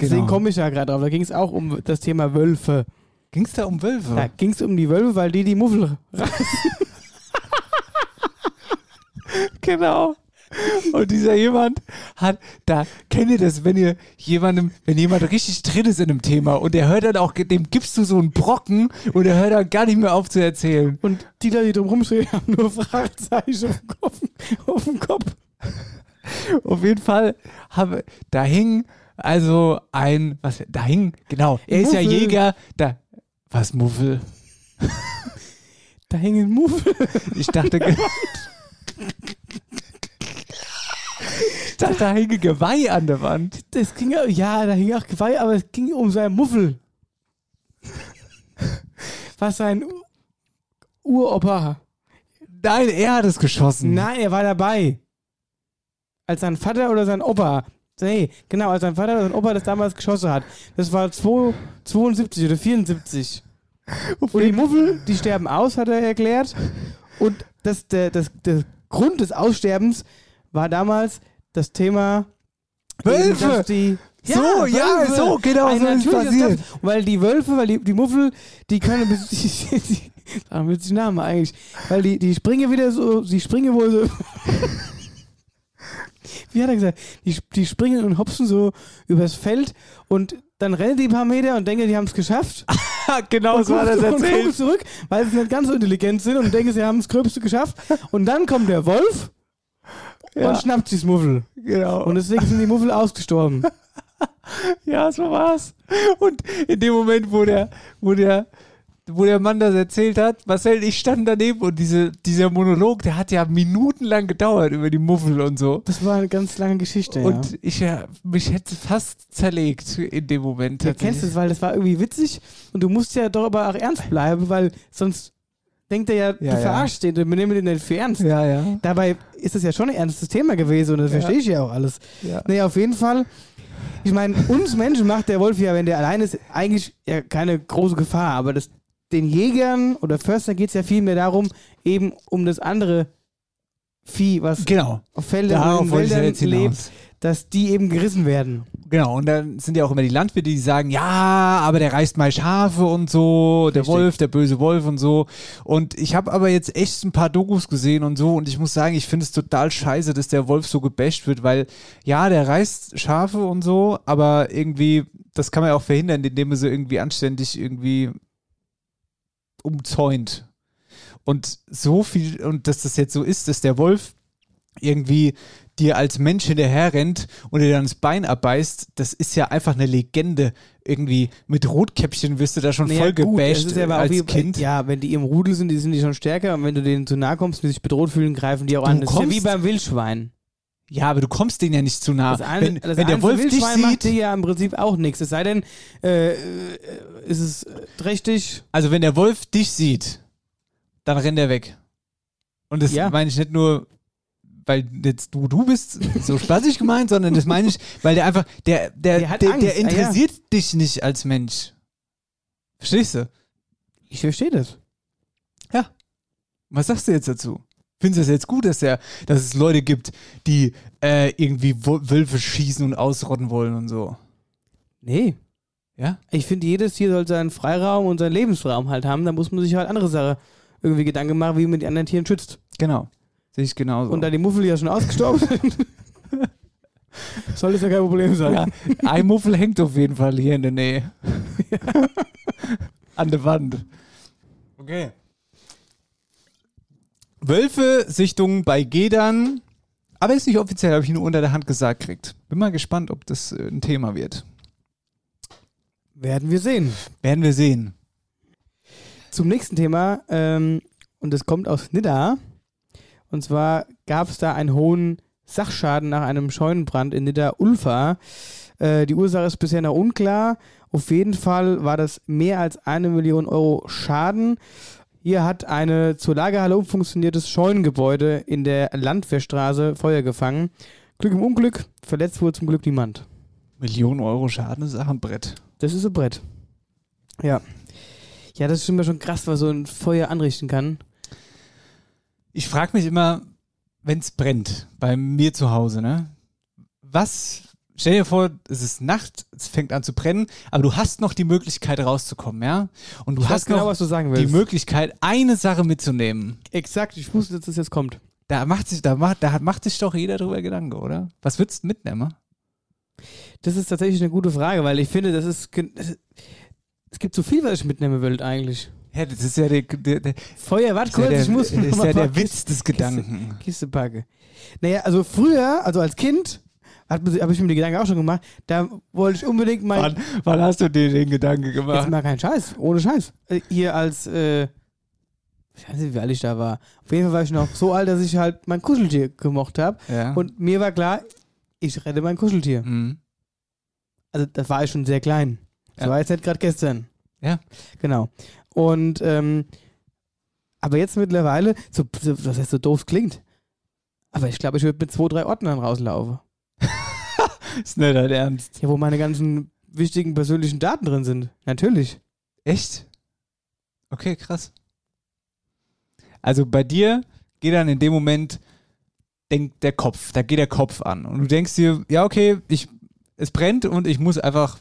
Deswegen Genau. komme ich ja gerade drauf. Da ging es auch um das Thema Wölfe. Ging es da um Wölfe? Da ging es um die Wölfe, weil die die Muffel Genau. Und dieser jemand hat, da kennt ihr das, wenn ihr jemandem, wenn jemand richtig drin ist in einem Thema und der hört dann auch, dem gibst du so einen Brocken und der hört dann gar nicht mehr auf zu erzählen. Und die Leute, die drum rumstehen, haben nur Fragezeichen auf dem Kopf. Auf dem Kopf. Auf jeden Fall habe, da hing also ein, was, da hing, genau, er ist ja Muffel. Jäger, da, was Muffel? Da hängen Muffel. Ich dachte, dachte, da hing ein Geweih an der Wand. Das ging ja, ja, da hing auch Geweih, aber es ging um seinen Muffel. Was sein Uropa. Nein, er hat es geschossen. Nein, er war dabei. Als sein Vater oder sein Opa. Nee, genau, als sein Vater oder sein Opa das damals geschossen hat. Das war 2 72 oder 74. Und die Muffel, die sterben aus, hat er erklärt. Und das, der, das, der Grund des Aussterbens war damals das Thema Wölfe! dass Die, So, ja, so, genau Ein so ist es passiert. Kampf, Weil die Wölfe, weil die, die Muffel, die können bis die, die, sagen wir die Namen eigentlich, weil die, die springen wieder so, die springen wohl so. Wie hat er gesagt? Die, die springen und hopsen so übers Feld und dann rennen die ein paar Meter und denken, die haben es geschafft. genau und so hat er es gucken- und erzählt. zurück, weil sie nicht ganz so intelligent sind und denken, sie haben das Gröbste geschafft. Und dann kommt der Wolf Ja. und schnappt sich das Muffel. Genau. Und deswegen sind die Muffel ausgestorben. Ja, so war's. Und in dem Moment, wo der, wo der, wo der Mann das erzählt hat, Marcel, ich stand daneben und diese, dieser Monolog, der hat ja minutenlang gedauert über die Muffel und so. Das war eine ganz lange Geschichte. ja. Und ich ja, mich hätte fast zerlegt in dem Moment. Du kennst es, weil das war irgendwie witzig und du musst ja doch aber auch ernst bleiben, weil sonst denkt er ja, Ja, du ja. verarschst den, du nimmst den nicht für ernst. Ja, ja. Dabei ist es ja schon ein ernstes Thema gewesen und das Ja. verstehe ich ja auch alles. Ja. Nee, auf jeden Fall. Ich meine, uns Menschen macht der Wolf ja, wenn der allein ist, eigentlich ja keine große Gefahr. Aber das, den Jägern oder Förstern geht es ja viel mehr darum, eben um das andere Vieh, was Genau. auf Feldern und Wäldern lebt, dass die eben gerissen werden. Genau, und dann sind ja auch immer die Landwirte, die sagen, ja, aber der reißt mal Schafe und so, der Richtig. Wolf, der böse Wolf und so. Und ich habe aber jetzt echt ein paar Dokus gesehen und so und ich muss sagen, ich finde es total scheiße, dass der Wolf so gebasht wird, weil ja, der reißt Schafe und so, aber irgendwie, das kann man ja auch verhindern, indem man sie irgendwie anständig irgendwie umzäunt. Und so viel, und dass das jetzt so ist, dass der Wolf irgendwie dir als Mensch hinterher rennt und dir dann das Bein abbeißt, das ist ja einfach eine Legende. Irgendwie mit Rotkäppchen wirst du da schon Naja, voll gebasht ja als wie, Kind. Ja, wenn die im Rudel sind, die sind die schon stärker und wenn du denen zu nahe kommst und die sich bedroht fühlen, greifen die auch Du an. Das ist ja wie beim Wildschwein. Ja, aber du kommst denen ja nicht zu nah. Das eine, wenn wenn der Wolf dich Wildschwein macht dir sieht, ja im Prinzip auch nichts. Es sei denn, äh, äh, ist es trächtig. also wenn der Wolf dich sieht, dann rennt er weg. Und das Ja. meine ich nicht nur, weil jetzt du du bist, so spaßig gemeint, sondern das meine ich, weil der einfach, der, der, Der der, der, Angst, ah, ja. interessiert dich nicht als Mensch. Verstehst du? Ich verstehe das. Was sagst du jetzt dazu? Findest du es jetzt gut, dass, der, dass es Leute gibt, die äh, irgendwie Wölfe schießen und ausrotten wollen und so? Nee. Ja? Ich finde, jedes Tier soll seinen Freiraum und seinen Lebensraum halt haben. Da muss man sich halt andere Sachen irgendwie Gedanken machen, wie man die anderen Tieren schützt. Genau. Sehe ich genauso. Und da die Muffel ja schon ausgestorben sind, soll das ja kein Problem sein. ja, ein Muffel hängt auf jeden Fall hier in der Nähe. An der Wand. Okay. Wölfe-Sichtung bei Gedern. Aber ist nicht offiziell, habe ich nur unter der Hand gesagt kriegt. Bin mal gespannt, ob das äh, ein Thema wird. Werden wir sehen. Werden wir sehen. Zum nächsten Thema, ähm, und das kommt aus Nidda. Und zwar gab es da einen hohen Sachschaden nach einem Scheunenbrand in Nidda-Ulfa. Äh, die Ursache ist bisher noch unklar. Auf jeden Fall war das mehr als eine Million Euro Schaden. Hier hat eine zur Lagerhalle umfunktioniertes Scheunengebäude in der Landwehrstraße Feuer gefangen. Glück im Unglück, verletzt wurde zum Glück niemand. Millionen Euro Schaden ist auch ein Brett. Das ist ein Brett. Ja. Ja, das ist immer schon krass, was so ein Feuer anrichten kann. Ich frage mich immer, wenn es brennt, bei mir zu Hause, ne? Was, stell dir vor, es ist Nacht, es fängt an zu brennen, aber du hast noch die Möglichkeit rauszukommen, ja? Und du Ich hast genau, noch was du sagen die. Möglichkeit, eine Sache mitzunehmen. Exakt, ich wusste, dass das jetzt kommt. Da macht sich, da macht, da macht sich doch jeder drüber Gedanken, oder? Was würdest du mitnehmen? Das ist tatsächlich eine gute Frage, weil ich finde, das ist. Es gibt so viel, was ich mitnehmen will, eigentlich. Ja, das ist ja der, der, der, Feuer, warte ist ja kurz, der, ich muss das ist ja der Witz des Gedanken. Kiste packe. Naja, also früher, also als Kind, habe ich mir die Gedanken auch schon gemacht, da wollte ich unbedingt mal. Wann, wann hast du dir den Gedanken Jetzt gemacht? mal kein Scheiß, ohne Scheiß. Äh, Hier als. Äh, ich weiß nicht, wie alt ich da war. Auf jeden Fall war ich noch so alt, dass ich halt mein Kuscheltier gemocht habe. Ja. Und mir war klar, ich rette mein Kuscheltier. Mhm. Also da war ich schon sehr klein. Das Ja. war jetzt nicht gerade gestern. Ja. Genau. Und ähm, aber jetzt mittlerweile, so, so, was heißt so doof klingt, aber ich glaube, ich würde mit zwei, drei Ordnern rauslaufen. Ist nicht dein Ernst. Ja, wo meine ganzen wichtigen persönlichen Daten drin sind. Natürlich. Echt? Okay, krass. Also bei dir geht dann in dem Moment denkt der Kopf, da geht der Kopf an und du denkst dir, ja okay, ich, es brennt und ich muss einfach,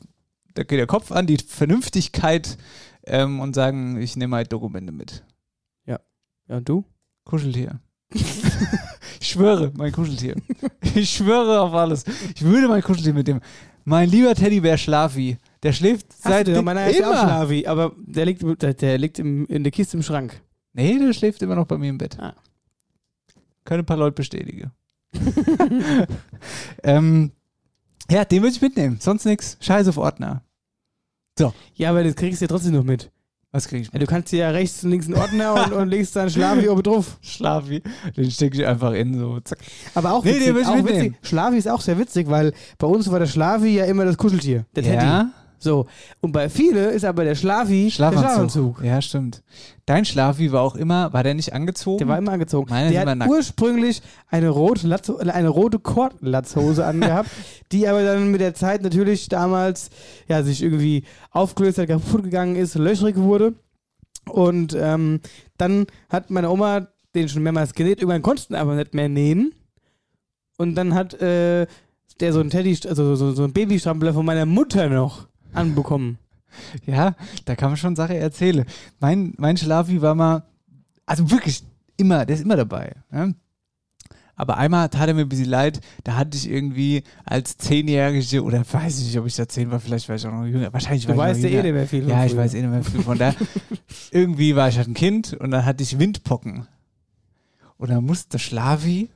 da geht der Kopf an, die Vernünftigkeit ähm, und sagen, ich nehme halt Dokumente mit. Ja, und du? Kuscheltier. ich schwöre, mein Kuscheltier. Ich schwöre auf alles. Ich würde mein Kuscheltier mit dem. Mein lieber Teddybär Schlafi, der schläft seit Hast du, meiner ist ja auch immer. Schlavi, aber der liegt, der, der liegt im, in der Kiste im Schrank. Nee, der schläft immer noch bei mir im Bett. Ah. Können ein paar Leute bestätigen. ähm, ja, den würde ich mitnehmen. Sonst nix. Scheiß auf Ordner. Ja, aber das kriegst du ja trotzdem noch mit. Was krieg ich Ja, du kannst dir ja rechts und links einen Ordner und, und legst dann Schlavi oben drauf. Schlafi. Den stecke ich einfach in, so zack. Aber auch Nee, witzig. auch witzig. Schlavi ist auch sehr witzig, weil bei uns war der Schlavi ja immer das Kuscheltier. Der Teddy. So. Und bei viele ist aber der Schlafi der Schlafanzug. Ja, stimmt. Dein Schlafi war auch immer, war der nicht angezogen? Der war immer angezogen. Meiner ist der hat nackt. ursprünglich eine rote, Latzo, eine rote Kordlatzhose angehabt, die aber dann mit der Zeit natürlich damals ja, sich irgendwie aufgelöst hat, kaputt gegangen ist, löchrig wurde. Und ähm, dann hat meine Oma den schon mehrmals genäht, irgendwann konnten aber nicht mehr nähen. Und dann hat äh, der so einen Teddy, also so, so einen Babystrampler von meiner Mutter noch anbekommen. Ja, da kann man schon Sache erzählen. Mein, mein Schlafi war mal, also wirklich immer, der ist immer dabei. Ja? Aber einmal tat er mir ein bisschen leid, da hatte ich irgendwie als Zehnjährige, oder weiß ich nicht, ob ich da zehn war, vielleicht war ich auch noch jünger, wahrscheinlich war Du ich weißt ja eh nicht mehr viel. Ja, ich früher. weiß eh nicht mehr viel von da. irgendwie war ich halt ein Kind und dann hatte ich Windpocken. Und dann musste Schlavi,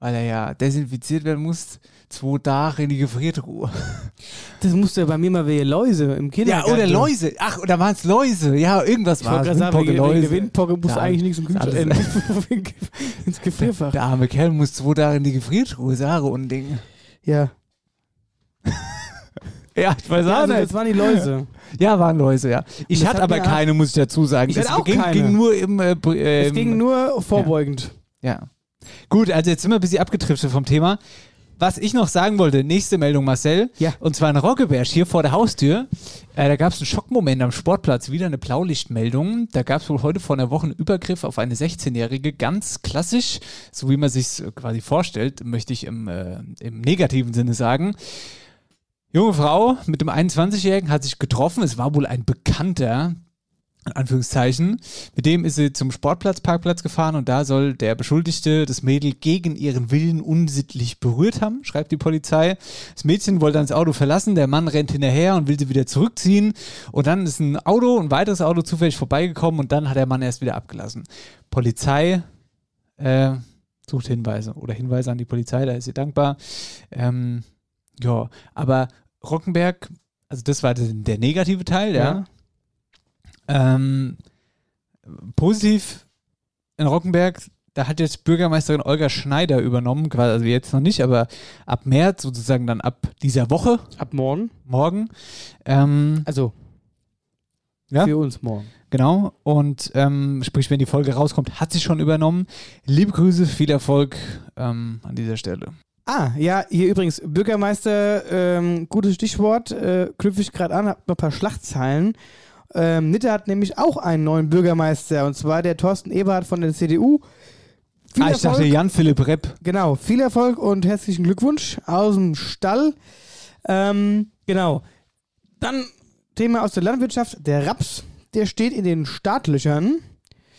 weil er ja desinfiziert werden muss, zwei Tage in die Gefriertruhe. Das musste bei mir mal wegen Läuse im Ja, Kindergarten. oder Läuse. Ach, oder waren es Läuse? Ja, irgendwas war es. Windpocke, der Läuse. Windpocke muss Ja, eigentlich nichts im Kühlschrank äh, ins Gefrierfach. Der arme Kerl muss zwei Tage in die Gefriertruhe, Sarah und Ding. Ja. Ja, ich weiß ja auch also, nicht. das waren die Läuse. Ja, waren Läuse, ja. Ich hatte hat aber keine, muss ich dazu sagen. Ich Es hatte auch ging, keine. ging nur im. Äh, br- äh, Es ging nur vorbeugend. Ja. Gut, also jetzt sind wir ein bisschen abgetriftet vom Thema. Was ich noch sagen wollte, nächste Meldung, Marcel. Ja. Und zwar in Roggeberg, hier vor der Haustür. Äh, da gab es einen Schockmoment am Sportplatz, wieder eine Blaulichtmeldung. Da gab es wohl heute vor einer Woche einen Übergriff auf eine 16-Jährige. Ganz klassisch, so wie man sich quasi vorstellt, möchte ich im, äh, im negativen Sinne sagen. Junge Frau mit dem 21-Jährigen hat sich getroffen. Es war wohl ein Bekannter, Anführungszeichen. Mit dem ist sie zum Sportplatzparkplatz gefahren und da soll der Beschuldigte das Mädel gegen ihren Willen unsittlich berührt haben, schreibt die Polizei. Das Mädchen wollte dann das Auto verlassen, der Mann rennt hinterher und will sie wieder zurückziehen. Und dann ist ein Auto, ein weiteres Auto zufällig vorbeigekommen und dann hat der Mann erst wieder abgelassen. Polizei äh, sucht Hinweise oder Hinweise an die Polizei, da ist sie dankbar. Ähm, ja, aber Rockenberg, also das war der, der negative Teil, ja. Ja. Ähm, positiv in Rockenberg, da hat jetzt Bürgermeisterin Olga Schneider übernommen, quasi, also jetzt noch nicht, aber ab März sozusagen dann ab dieser Woche, Ab morgen. morgen. Ähm, Also Ja? für uns morgen. genau. Und ähm, sprich, wenn die Folge rauskommt, hat sie schon übernommen. Liebe Grüße, viel Erfolg ähm, an dieser Stelle. Ah, ja, hier übrigens, Bürgermeister, ähm, gutes Stichwort, äh, knüpfe ich gerade an, hab noch ein paar Schlachtzeilen. Ähm, Nitte hat nämlich auch einen neuen Bürgermeister, und zwar der Thorsten Eberhardt von der CDU. Viel ah, ich dachte Erfolg. Jan-Philipp Repp. Genau, viel Erfolg und herzlichen Glückwunsch aus dem Stall. Ähm, genau. Dann Thema aus der Landwirtschaft, der Raps, der steht in den Startlöchern.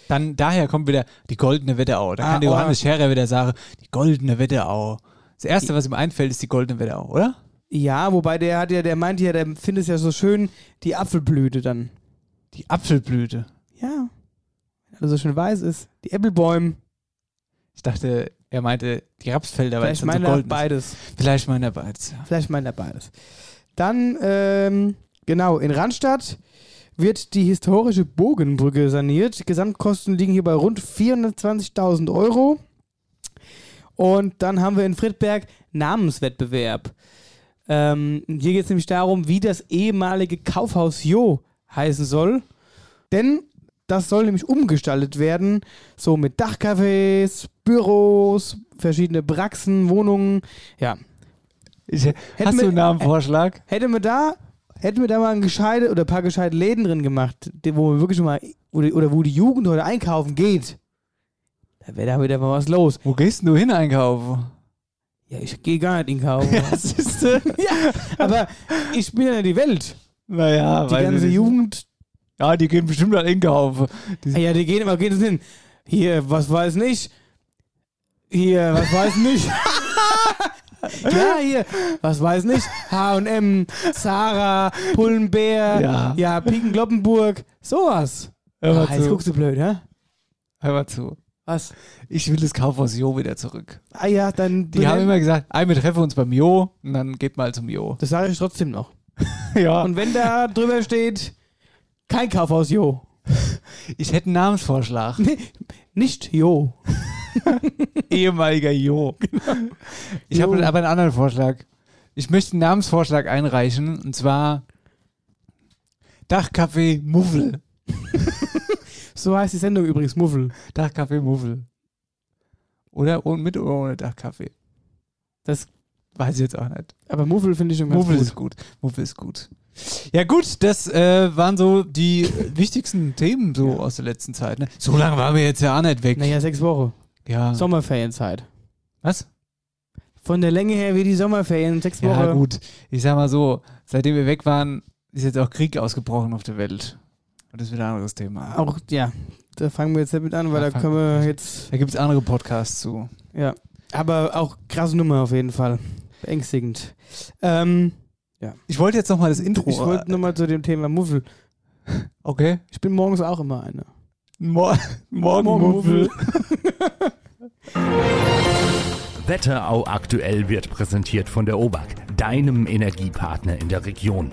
Dann daher kommt wieder die goldene Wetterau. Da Ah, kann der oh. Johannes Scherer wieder sagen, die goldene Wetterau. Das erste, was ihm einfällt, ist die goldene Wetterau, oder? Ja, wobei der hat ja, der meint ja, der findet es ja so schön, die Apfelblüte dann. Die Apfelblüte. Ja. Wenn alles so schön weiß ist. Die Äppelbäume. Ich dachte, er meinte die Rapsfelder, weil es Vielleicht dann meint so golden ist. beides. Vielleicht meint er beides, ja. Vielleicht meint er beides. Dann, ähm, genau, in Randstadt wird die historische Bogenbrücke saniert. Gesamtkosten liegen hier bei rund 420.000 Euro. Und dann haben wir in Friedberg Namenswettbewerb. Ähm, hier geht es nämlich darum, wie das ehemalige Kaufhaus Jo heißen soll. Denn das soll nämlich umgestaltet werden, so mit Dachcafés, Büros, verschiedene Praxen, Wohnungen. Ja, Ich, hast wir- du einen Namenvorschlag? Hätte man da, hätten wir da mal ein gescheite oder ein paar gescheite Läden drin gemacht, wo wir wirklich mal, die, oder wo die Jugend heute einkaufen geht, da wäre da wieder mal was los. Wo gehst du hin einkaufen? Ja, ich gehe gar nicht einkaufen. Äh, ja, aber ich bin ja die Welt. Naja, Die ganze Jugend, Ja, die gehen bestimmt an einkaufen. Die, ja, die gehen immer, gehen sie hin. Hier, was weiß nicht. Hier, was weiß nicht. ja, hier, was weiß nicht. H&M, Zara, Pullenbär, Ja. ja, Piken Gloppenburg, sowas. hör, mal Ah, jetzt zu. guckst du blöd, hä? hör mal zu. Was? Ich will das Kaufhaus Jo wieder zurück. Ah ja, dann. Die haben immer gesagt, wir treffen uns beim Jo und dann geht mal zum Jo. das sage ich trotzdem noch. Ja. Und wenn da drüber steht, kein Kaufhaus Jo. Ich hätte einen Namensvorschlag. Nee, nicht Jo. Ehemaliger Jo. Ich habe aber einen anderen Vorschlag. Ich möchte einen Namensvorschlag einreichen und zwar Dachcafé Muffel. So heißt die Sendung übrigens, Muffel. Dachcafé Muffel. Oder mit oder ohne Dachcafé? Das, Weiß ich jetzt auch nicht. aber Muffel finde ich schon ganz Muffel gut. ist gut. Muffel ist gut. Ja gut, das äh, waren so die wichtigsten Themen so aus der letzten Zeit. Ne? So lange waren wir jetzt ja auch nicht weg. Naja, sechs Wochen. ja. Sommerferienzeit. Was? Von der Länge her wie die Sommerferien, sechs Wochen. Ja gut, ich sag mal so, seitdem wir weg waren, ist jetzt auch Krieg ausgebrochen auf der Welt. Und das ist wieder ein anderes Thema. Auch, ja, da fangen wir jetzt damit an, weil da fangen können wir wir jetzt, Da gibt es andere Podcasts zu. ja. Aber auch krasse Nummer auf jeden Fall. Beängstigend. Ähm, Ich wollte jetzt nochmal das Intro. ich wollte nochmal zu dem Thema Muffel. okay. Ich bin morgens auch immer eine. Mor Morgen, Muffel. Wetterau aktuell wird präsentiert von der OBAK, deinem Energiepartner in der Region.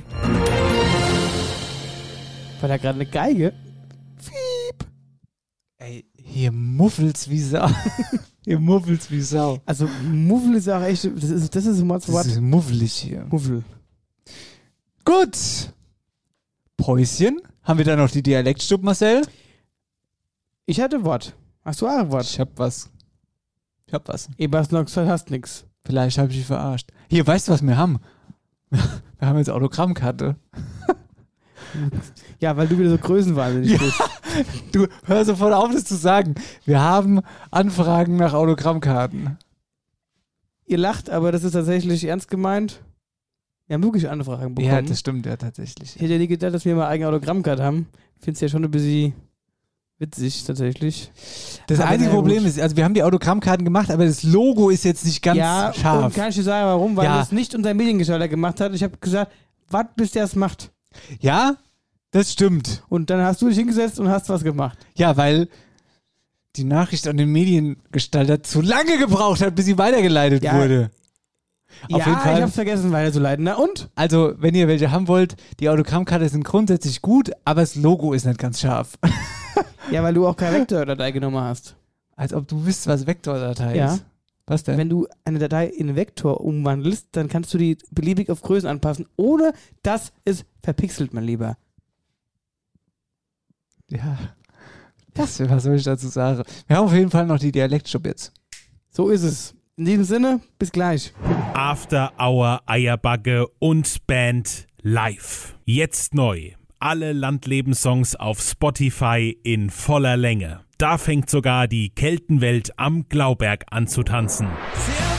War da gerade eine Geige? Ey, hier muffelt's hier muffelt's wie Sau. Also Muffel ist auch echt, das ist, das ist ein Das Wort. ist muffelig hier. Muffel. Gut. Päuschen. Haben wir da noch die Dialektstub, Marcel? Ich hatte Wort. Hast du auch ein Wort? Ich hab was. Ich hab was. Du noch gesagt, hast nix. Vielleicht habe ich dich verarscht. Hier, weißt du, was wir haben? Wir haben jetzt Autogrammkarte. Ja, weil du wieder so größenwahnsinnig Ja. bist. Du, hör sofort auf, das zu sagen. Wir haben Anfragen nach Autogrammkarten. Ihr lacht, aber das ist tatsächlich ernst gemeint. Wir haben wirklich Anfragen bekommen. Ja, das stimmt ja tatsächlich. ich hätte ja nie gedacht, dass wir mal eigene Autogrammkarte haben. Find's ja schon ein bisschen witzig, tatsächlich. Das Aber einzige ja, Problem gut. ist, also wir haben die Autogrammkarten gemacht, aber das Logo ist jetzt nicht ganz ja, scharf. kann ich dir sagen, warum? Weil Ja. das nicht unser Mediengestalter gemacht hat. Ich habe gesagt, wart, bis der es macht. Ja, das stimmt. Und dann hast du dich hingesetzt und hast was gemacht. Ja, weil die Nachricht an den Mediengestalter zu lange gebraucht hat, bis sie weitergeleitet Ja. wurde. Auf ja, jeden Fall. ich hab's vergessen weiterzuleiten. Na und? Also, wenn ihr welche haben wollt, die Autogrammkarte sind grundsätzlich gut, aber das Logo ist nicht ganz scharf. Ja, weil du auch keine Vektordatei genommen hast. Als ob du wisst, was Vektordatei Ja. ist. Was denn? Wenn du eine Datei in Vektor umwandelst, dann kannst du die beliebig auf Größen anpassen, ohne dass es verpixelt, mein Lieber. ja. Das, was soll ich dazu sagen? Wir haben auf jeden Fall noch die Dialektstub jetzt. So ist es. In diesem Sinne, bis gleich. After Hour Eierbagge und Band live. Jetzt neu. Alle Landlebenssongs auf Spotify in voller Länge. Da fängt sogar die Keltenwelt am Glauberg an zu tanzen. Servus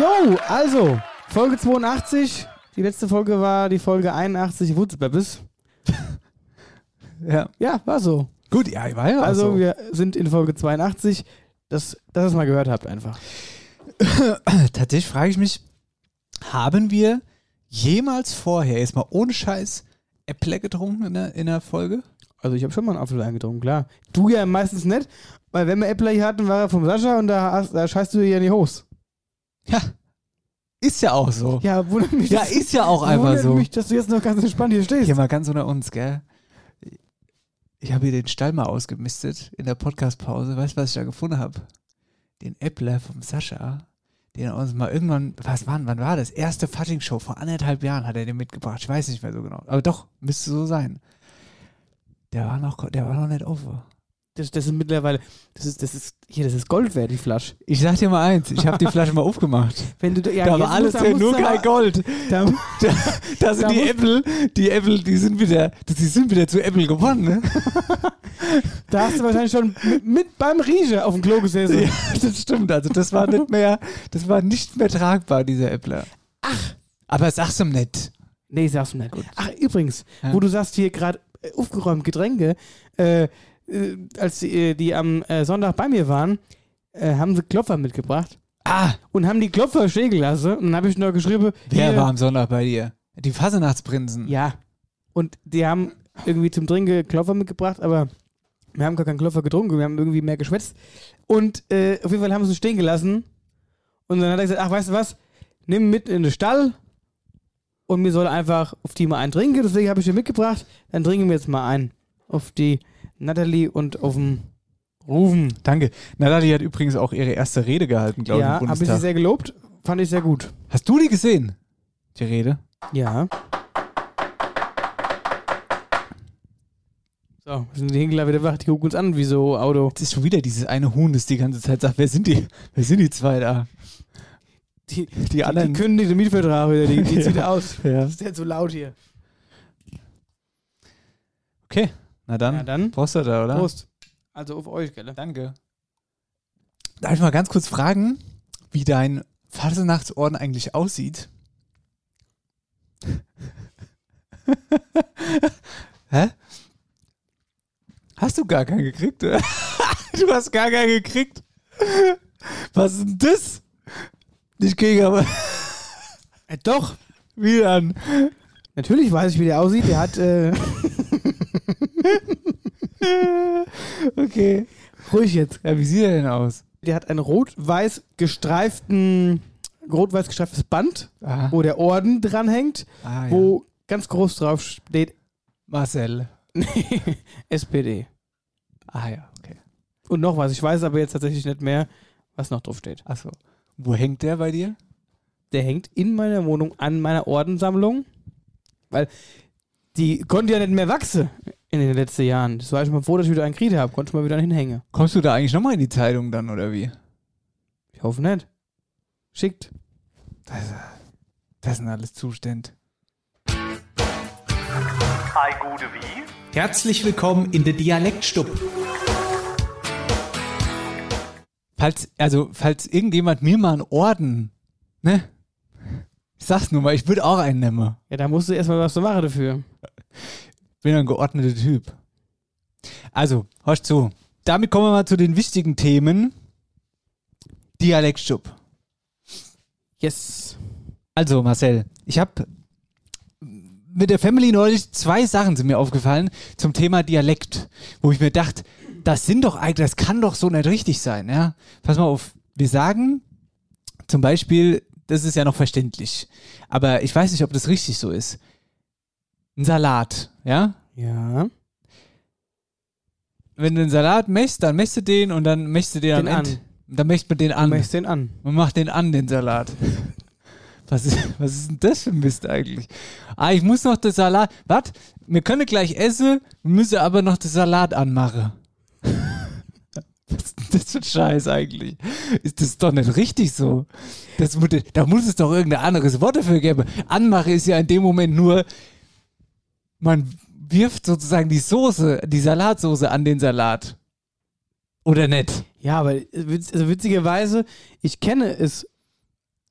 Jo, also, Folge 82. Die letzte Folge war die Folge 81 Wutzbebbes. Ja. Ja, war so. Gut, ja, ich war ja Also, also, wir sind in Folge 82. Das, dass ihr es mal gehört habt, einfach. Tatsächlich frage ich mich, haben wir jemals vorher, jetzt mal ohne Scheiß, Äpple getrunken in der, in der Folge? Also, ich habe schon mal einen Apfel eingetrunken, klar. Du ja meistens nicht, weil wenn wir Äppler hier hatten, war er vom Sascha und da, hast- da scheißt du dir ja in die Hose. Ja. Ist ja auch so. Ja, wundert mich. Ja, ist ja auch einfach so. mich, dass du jetzt noch ganz entspannt hier stehst. Hier mal ganz unter uns, gell? Ich habe hier den Stall mal ausgemistet in der Podcast-Pause. Weißt du, was ich da gefunden habe? Den Äppler vom Sascha, den er uns mal irgendwann, was war, wann war das? Erste Fatting-Show vor anderthalb Jahren hat er den mitgebracht. Ich weiß nicht mehr so genau. Aber doch, müsste so sein. Der war noch, der war noch nicht over. Das, das ist mittlerweile, das ist, das ist, hier, das ist Gold wert, die Flasche. Ich sag dir mal eins, ich habe die Flasche mal aufgemacht. Wenn du, ja, da war alles drin, nur kein Gold. Da, Da, da sind Da die Äpfel, die Äpfel, die sind wieder, die sind wieder zu Äpfel geworden, ne? da hast du wahrscheinlich schon mit, mit beim Rieche auf dem Klo gesessen. Ja, das stimmt. Also das war nicht mehr, das war nicht mehr tragbar, dieser Äppler. Ach. Aber sag's ihm nicht. Nee, sag's mir nicht. Ach, übrigens, Ja. wo du sagst hier gerade äh, aufgeräumt Getränke, äh, äh, als die, äh, die am äh, Sonntag bei mir waren, äh, haben sie Klopfer mitgebracht Ah, und haben die Klopfer stehen gelassen. Und dann habe ich noch geschrieben, wer hier- war am Sonntag bei dir? Die Fasennachtsprinzen. Ja. Und die haben irgendwie zum Trinken Klopfer mitgebracht, aber wir haben gar keinen Klopfer getrunken, wir haben irgendwie mehr geschwätzt. Und äh, auf jeden Fall haben sie es stehen gelassen. Und dann hat er gesagt, ach, weißt du was, nimm mit in den Stall und mir soll einfach auf die mal einen trinken. Deswegen habe ich dir mitgebracht. Dann trinken wir jetzt mal ein. Auf die Natalie und auf den Rufen. Danke. Natalie hat übrigens auch ihre erste Rede gehalten, glaube ich, Ja, habe ich sie sehr gelobt. Fand ich sehr gut. Hast du die gesehen? Die Rede? Ja. So, wir sind die Hinkler wieder wach, die gucken uns an wie so Auto. Jetzt ist schon wieder dieses eine Huhn, das die ganze Zeit sagt, wer sind die? Wer sind die zwei da? Die, Die die, anderen. die nicht den Mietvertrag wieder, die, die zieht Ja. aus. Ja. Das ist ja zu laut hier. Okay, na dann. Ja, dann. Prost da, oder? Prost. Also auf euch, gell? Danke. Darf ich mal ganz kurz fragen, wie dein Fasenachtsorden eigentlich aussieht? Hä? Hast du gar keinen gekriegt, oder? du hast gar keinen gekriegt? Was ist denn das? Nicht gegen, aber Äh, doch, wie dann? natürlich weiß ich, wie der aussieht. Der hat, äh, Okay. ruhig jetzt. Ja, wie sieht er denn aus? Der hat ein rot-weiß gestreiften, rot-weiß gestreiftes Band, Ah, wo der Orden dranhängt, ah, ja. wo ganz groß drauf steht Marcel. SPD. Ah ja, okay. Und noch was, ich weiß aber jetzt tatsächlich nicht mehr, was noch drauf steht. Achso. Wo hängt der bei dir? Der hängt in meiner Wohnung an meiner Ordensammlung, weil die konnte ja nicht mehr wachsen in den letzten Jahren. Das war ich mal froh, dass ich wieder einen Krieg habe, konnte ich mal wieder einen hinhängen. Kommst du da eigentlich nochmal in die Zeitung dann, oder wie? Ich hoffe nicht. Schickt. Das sind alles Zustände. Herzlich willkommen in der Dialektstub. Falls, also, falls irgendjemand mir mal einen Orden, ne? Ich sag's nur mal, ich würde auch einen nehmen. Ja, da musst du erstmal was zu machen dafür. Bin ein geordneter Typ. Also, hörst zu. Damit kommen wir mal zu den wichtigen Themen. Dialektstub. Yes. Also, Marcel, ich habe mit der Family neulich zwei Sachen sind mir aufgefallen zum Thema Dialekt, wo ich mir dachte, das sind doch eigentlich, das kann doch so nicht richtig sein, ja. Pass mal auf, wir sagen zum Beispiel, das ist ja noch verständlich, aber ich weiß nicht, ob das richtig so ist. Ein Salat, ja. Ja. Wenn du einen Salat mächst, dann mächst du den und dann mächst du den, Den am an. Ende. Dann mächst man den Du an. möchtest den an. Man macht den an, den Salat. Was ist, was ist denn das für ein Mist eigentlich? Ah, ich muss noch den Salat. Was? Wir können gleich essen, wir müssen aber noch den Salat anmachen. Was ist denn das für ein Scheiß eigentlich? Ist das doch nicht richtig so? Das, da muss es doch irgendein anderes Wort dafür geben. Anmache ist ja in dem Moment nur, man wirft sozusagen die Soße, die Salatsoße an den Salat. Oder nicht? Ja, aber witz- also witzigerweise, ich kenne es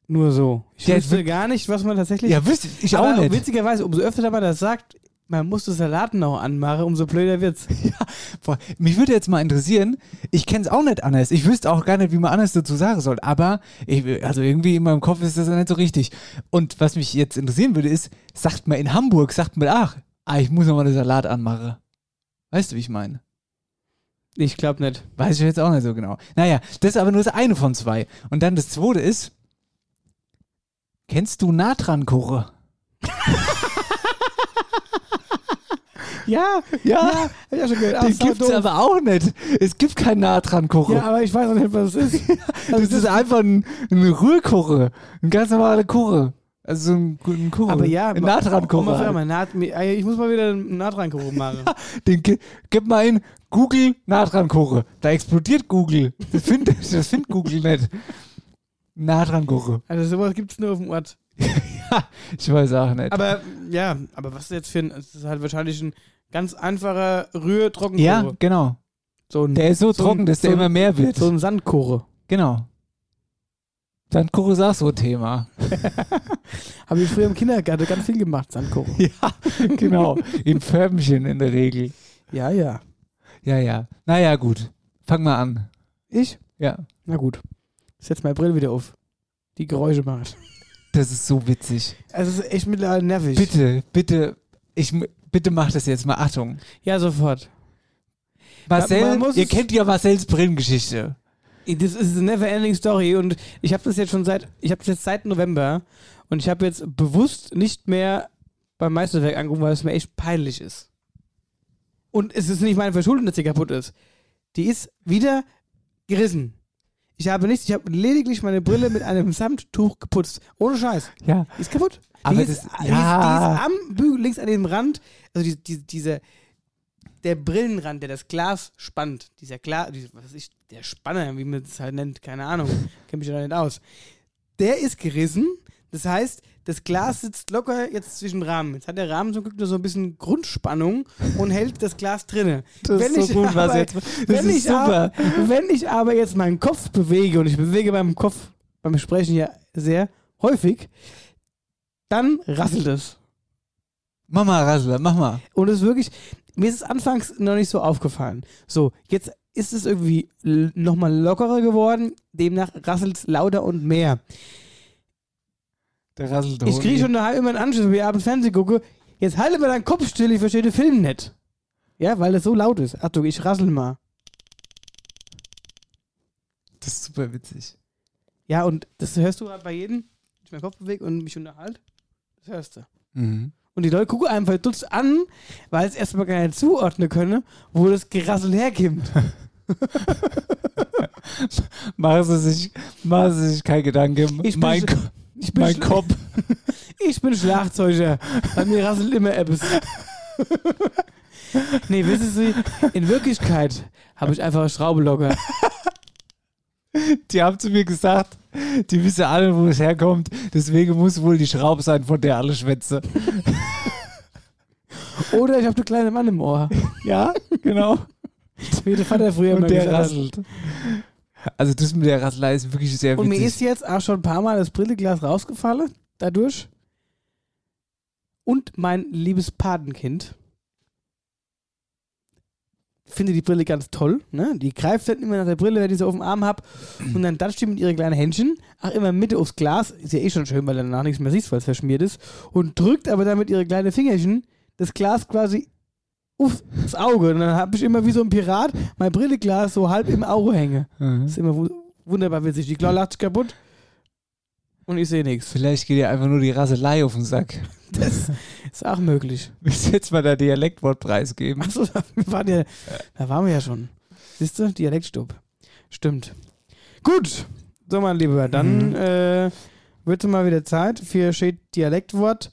nur so. Ich Der wüsste gar nicht, was man tatsächlich. Ja, wüsste ich aber auch nicht. Witzigerweise, umso öfter man das sagt, man muss das Salat noch anmachen, umso blöder wird's. Boah, mich würde jetzt mal interessieren, ich kenne es auch nicht anders. Ich wüsste auch gar nicht, wie man anders dazu sagen soll. Aber, ich, also irgendwie in meinem Kopf ist das nicht so richtig. Und was mich jetzt interessieren würde, ist, sagt man in Hamburg, sagt man, ach, ah, ich muss noch mal den Salat anmachen. Weißt du, wie ich meine? Ich glaube nicht. Weiß ich jetzt auch nicht so genau. Naja, das ist aber nur das eine von zwei. Und dann das zweite ist, kennst du Natrankoche? Ja, Ja, ich auch schon gehört. Ah, den gibt's doof. aber auch nicht. Es gibt keinen Natrankoche. Ja, aber ich weiß auch nicht, was es ist. Also das ist einfach ein, eine Rührkuche. Ein ganz normaler Kuche. Also so ein, ein Kuche. aber ja, ein ma- Natrankuche. Oma, halt. mal, Nat, ah, ich muss mal wieder einen Natrankuchen machen. Den, gi- gib mal ein Google Natrankuche. Da explodiert Google. Das findet das find Google nicht. Natrankuche. Also sowas gibt's nur auf dem Ort. Ich weiß auch nicht. Aber ja, aber was ist jetzt für ein, es ist halt wahrscheinlich ein ganz einfacher Rührtrockenkuchen. ja, genau. so ein, Der ist so, so trocken, ein- dass der so ein- immer mehr wird. so ein Sandkuchen. genau. Sandkuche ist auch so ein Thema. Habe ich früher im Kindergarten ganz viel gemacht, Sandkuchen. ja, genau. In Förmchen in der Regel. Ja, ja. Ja, ja. Naja, gut. Fang mal an. Ich? Ja. Na gut. Ich setz meine Brille wieder auf. Die Geräusche macht. Das ist so witzig. Also es ist echt mittlerweile nervig. Bitte, bitte, ich, bitte mach das jetzt mal. Achtung. Ja, sofort. Marcel, ihr kennt ja Marcells Brillengeschichte. Das ist eine never ending Story und ich habe das jetzt schon seit, ich habe das jetzt seit November und ich habe jetzt bewusst nicht mehr beim Meisterwerk angerufen, weil es mir echt peinlich ist. Und es ist nicht meine Verschuldung, dass sie kaputt ist. Die ist wieder gerissen. Ich habe nichts, ich habe lediglich meine Brille mit einem Samttuch geputzt. Ohne Scheiß. Ja. Die ist kaputt. Aber die, das- ist, die, ja. ist, die ist am Bügel links an dem Rand, also die, die, diese, der Brillenrand, der das Glas spannt, dieser Glas, was weiß ich, der Spanner, wie man es halt nennt, keine Ahnung, kenne mich da nicht aus. Der ist gerissen, das heißt, das Glas sitzt locker jetzt zwischen Rahmen. Jetzt hat der Rahmen zum Glück nur so ein bisschen Grundspannung und hält das Glas drinne. Das ist so gut, was jetzt. Das wenn ist ich super. Aber, wenn ich aber jetzt meinen Kopf bewege und ich bewege meinen Kopf beim Sprechen ja sehr häufig, dann rasselt es. Mach mal, Rassler, mach mal. Und es ist wirklich, mir ist es anfangs noch nicht so aufgefallen. So, jetzt ist es irgendwie nochmal lockerer geworden, demnach rasselt es lauter und mehr. Der rasselt Ich kriege schon daheim immer einen Anschluss, wenn ich abends Fernsehen gucke. Jetzt halte mal deinen Kopf still, ich verstehe den Film nicht. Ja, weil es so laut ist. Achtung, ich rassel mal. Das ist super witzig. Ja, und das hörst du halt bei jedem, wenn ich meinen Kopf bewege und mich unterhalte. Das hörst du. Mhm. Und die Leute gucken einfach verdutzt an, weil es erstmal gar nicht zuordnen können, wo das Gerassel herkommt. Machen Sie sich, machen Sie sich keine Gedanken. Ich bin mein, Ko- Ich bin mein Kopf. Ich bin Schlagzeuger. Bei mir rasselt immer etwas. nee, wissen Sie, in Wirklichkeit habe ich einfach eine Schraube locker. Die haben zu mir gesagt, die wissen alle, wo es herkommt. Deswegen muss wohl die Schraube sein, von der alle schwätze. Oder ich habe einen kleinen Mann im Ohr. Ja, genau. Der Vater früher Und der gesagt rasselt. Also das mit der Rasselei ist wirklich sehr Und mir witzig. ist jetzt auch schon ein paar Mal das Brilleglas rausgefallen, dadurch. Und mein liebes Patenkind finde die Brille ganz toll. Ne? Die greift dann immer nach der Brille, wenn ich sie auf dem Arm habe. Und dann datscht die mit ihren kleinen Händchen, ach immer Mitte aufs Glas. Ist ja eh schon schön, weil du danach nichts mehr siehst, weil es verschmiert ist. Und drückt aber dann mit ihren kleinen Fingerchen das Glas quasi aufs Auge. Und dann habe ich immer wie so ein Pirat mein Brilleglas so halb im Auge hänge. Mhm. Das ist immer wu- wunderbar witzig. Die Klaue lacht sich kaputt und ich sehe nichts. Vielleicht geht dir einfach nur die Rasselei auf den Sack. Das ist auch möglich. Willst du jetzt mal da Dialektwort preisgeben? Achso, da waren, ja, da waren wir ja schon. Siehst du? Dialektstub. Stimmt. Gut. So, mein Lieber, dann Mhm. äh, wird es mal wieder Zeit für schön Dialektwort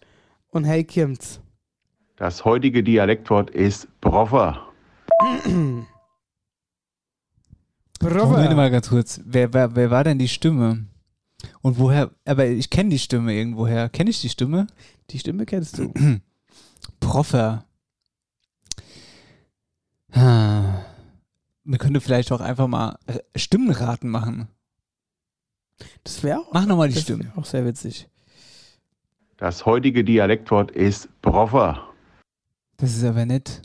und hey Kimts. Das heutige Dialektwort ist Broffer. Moment mal ganz kurz. Wer, wer, wer war denn die Stimme? Und woher? Aber ich kenne die Stimme irgendwoher. Kenne ich die Stimme? Die Stimme kennst du. Proffer. Ah. Wir könnten vielleicht auch einfach mal äh, Stimmenraten machen. Das wäre auch, Mach nochmal die das Stimme. wär auch sehr witzig. Das heutige Dialektwort ist Broffer. Das ist aber nett.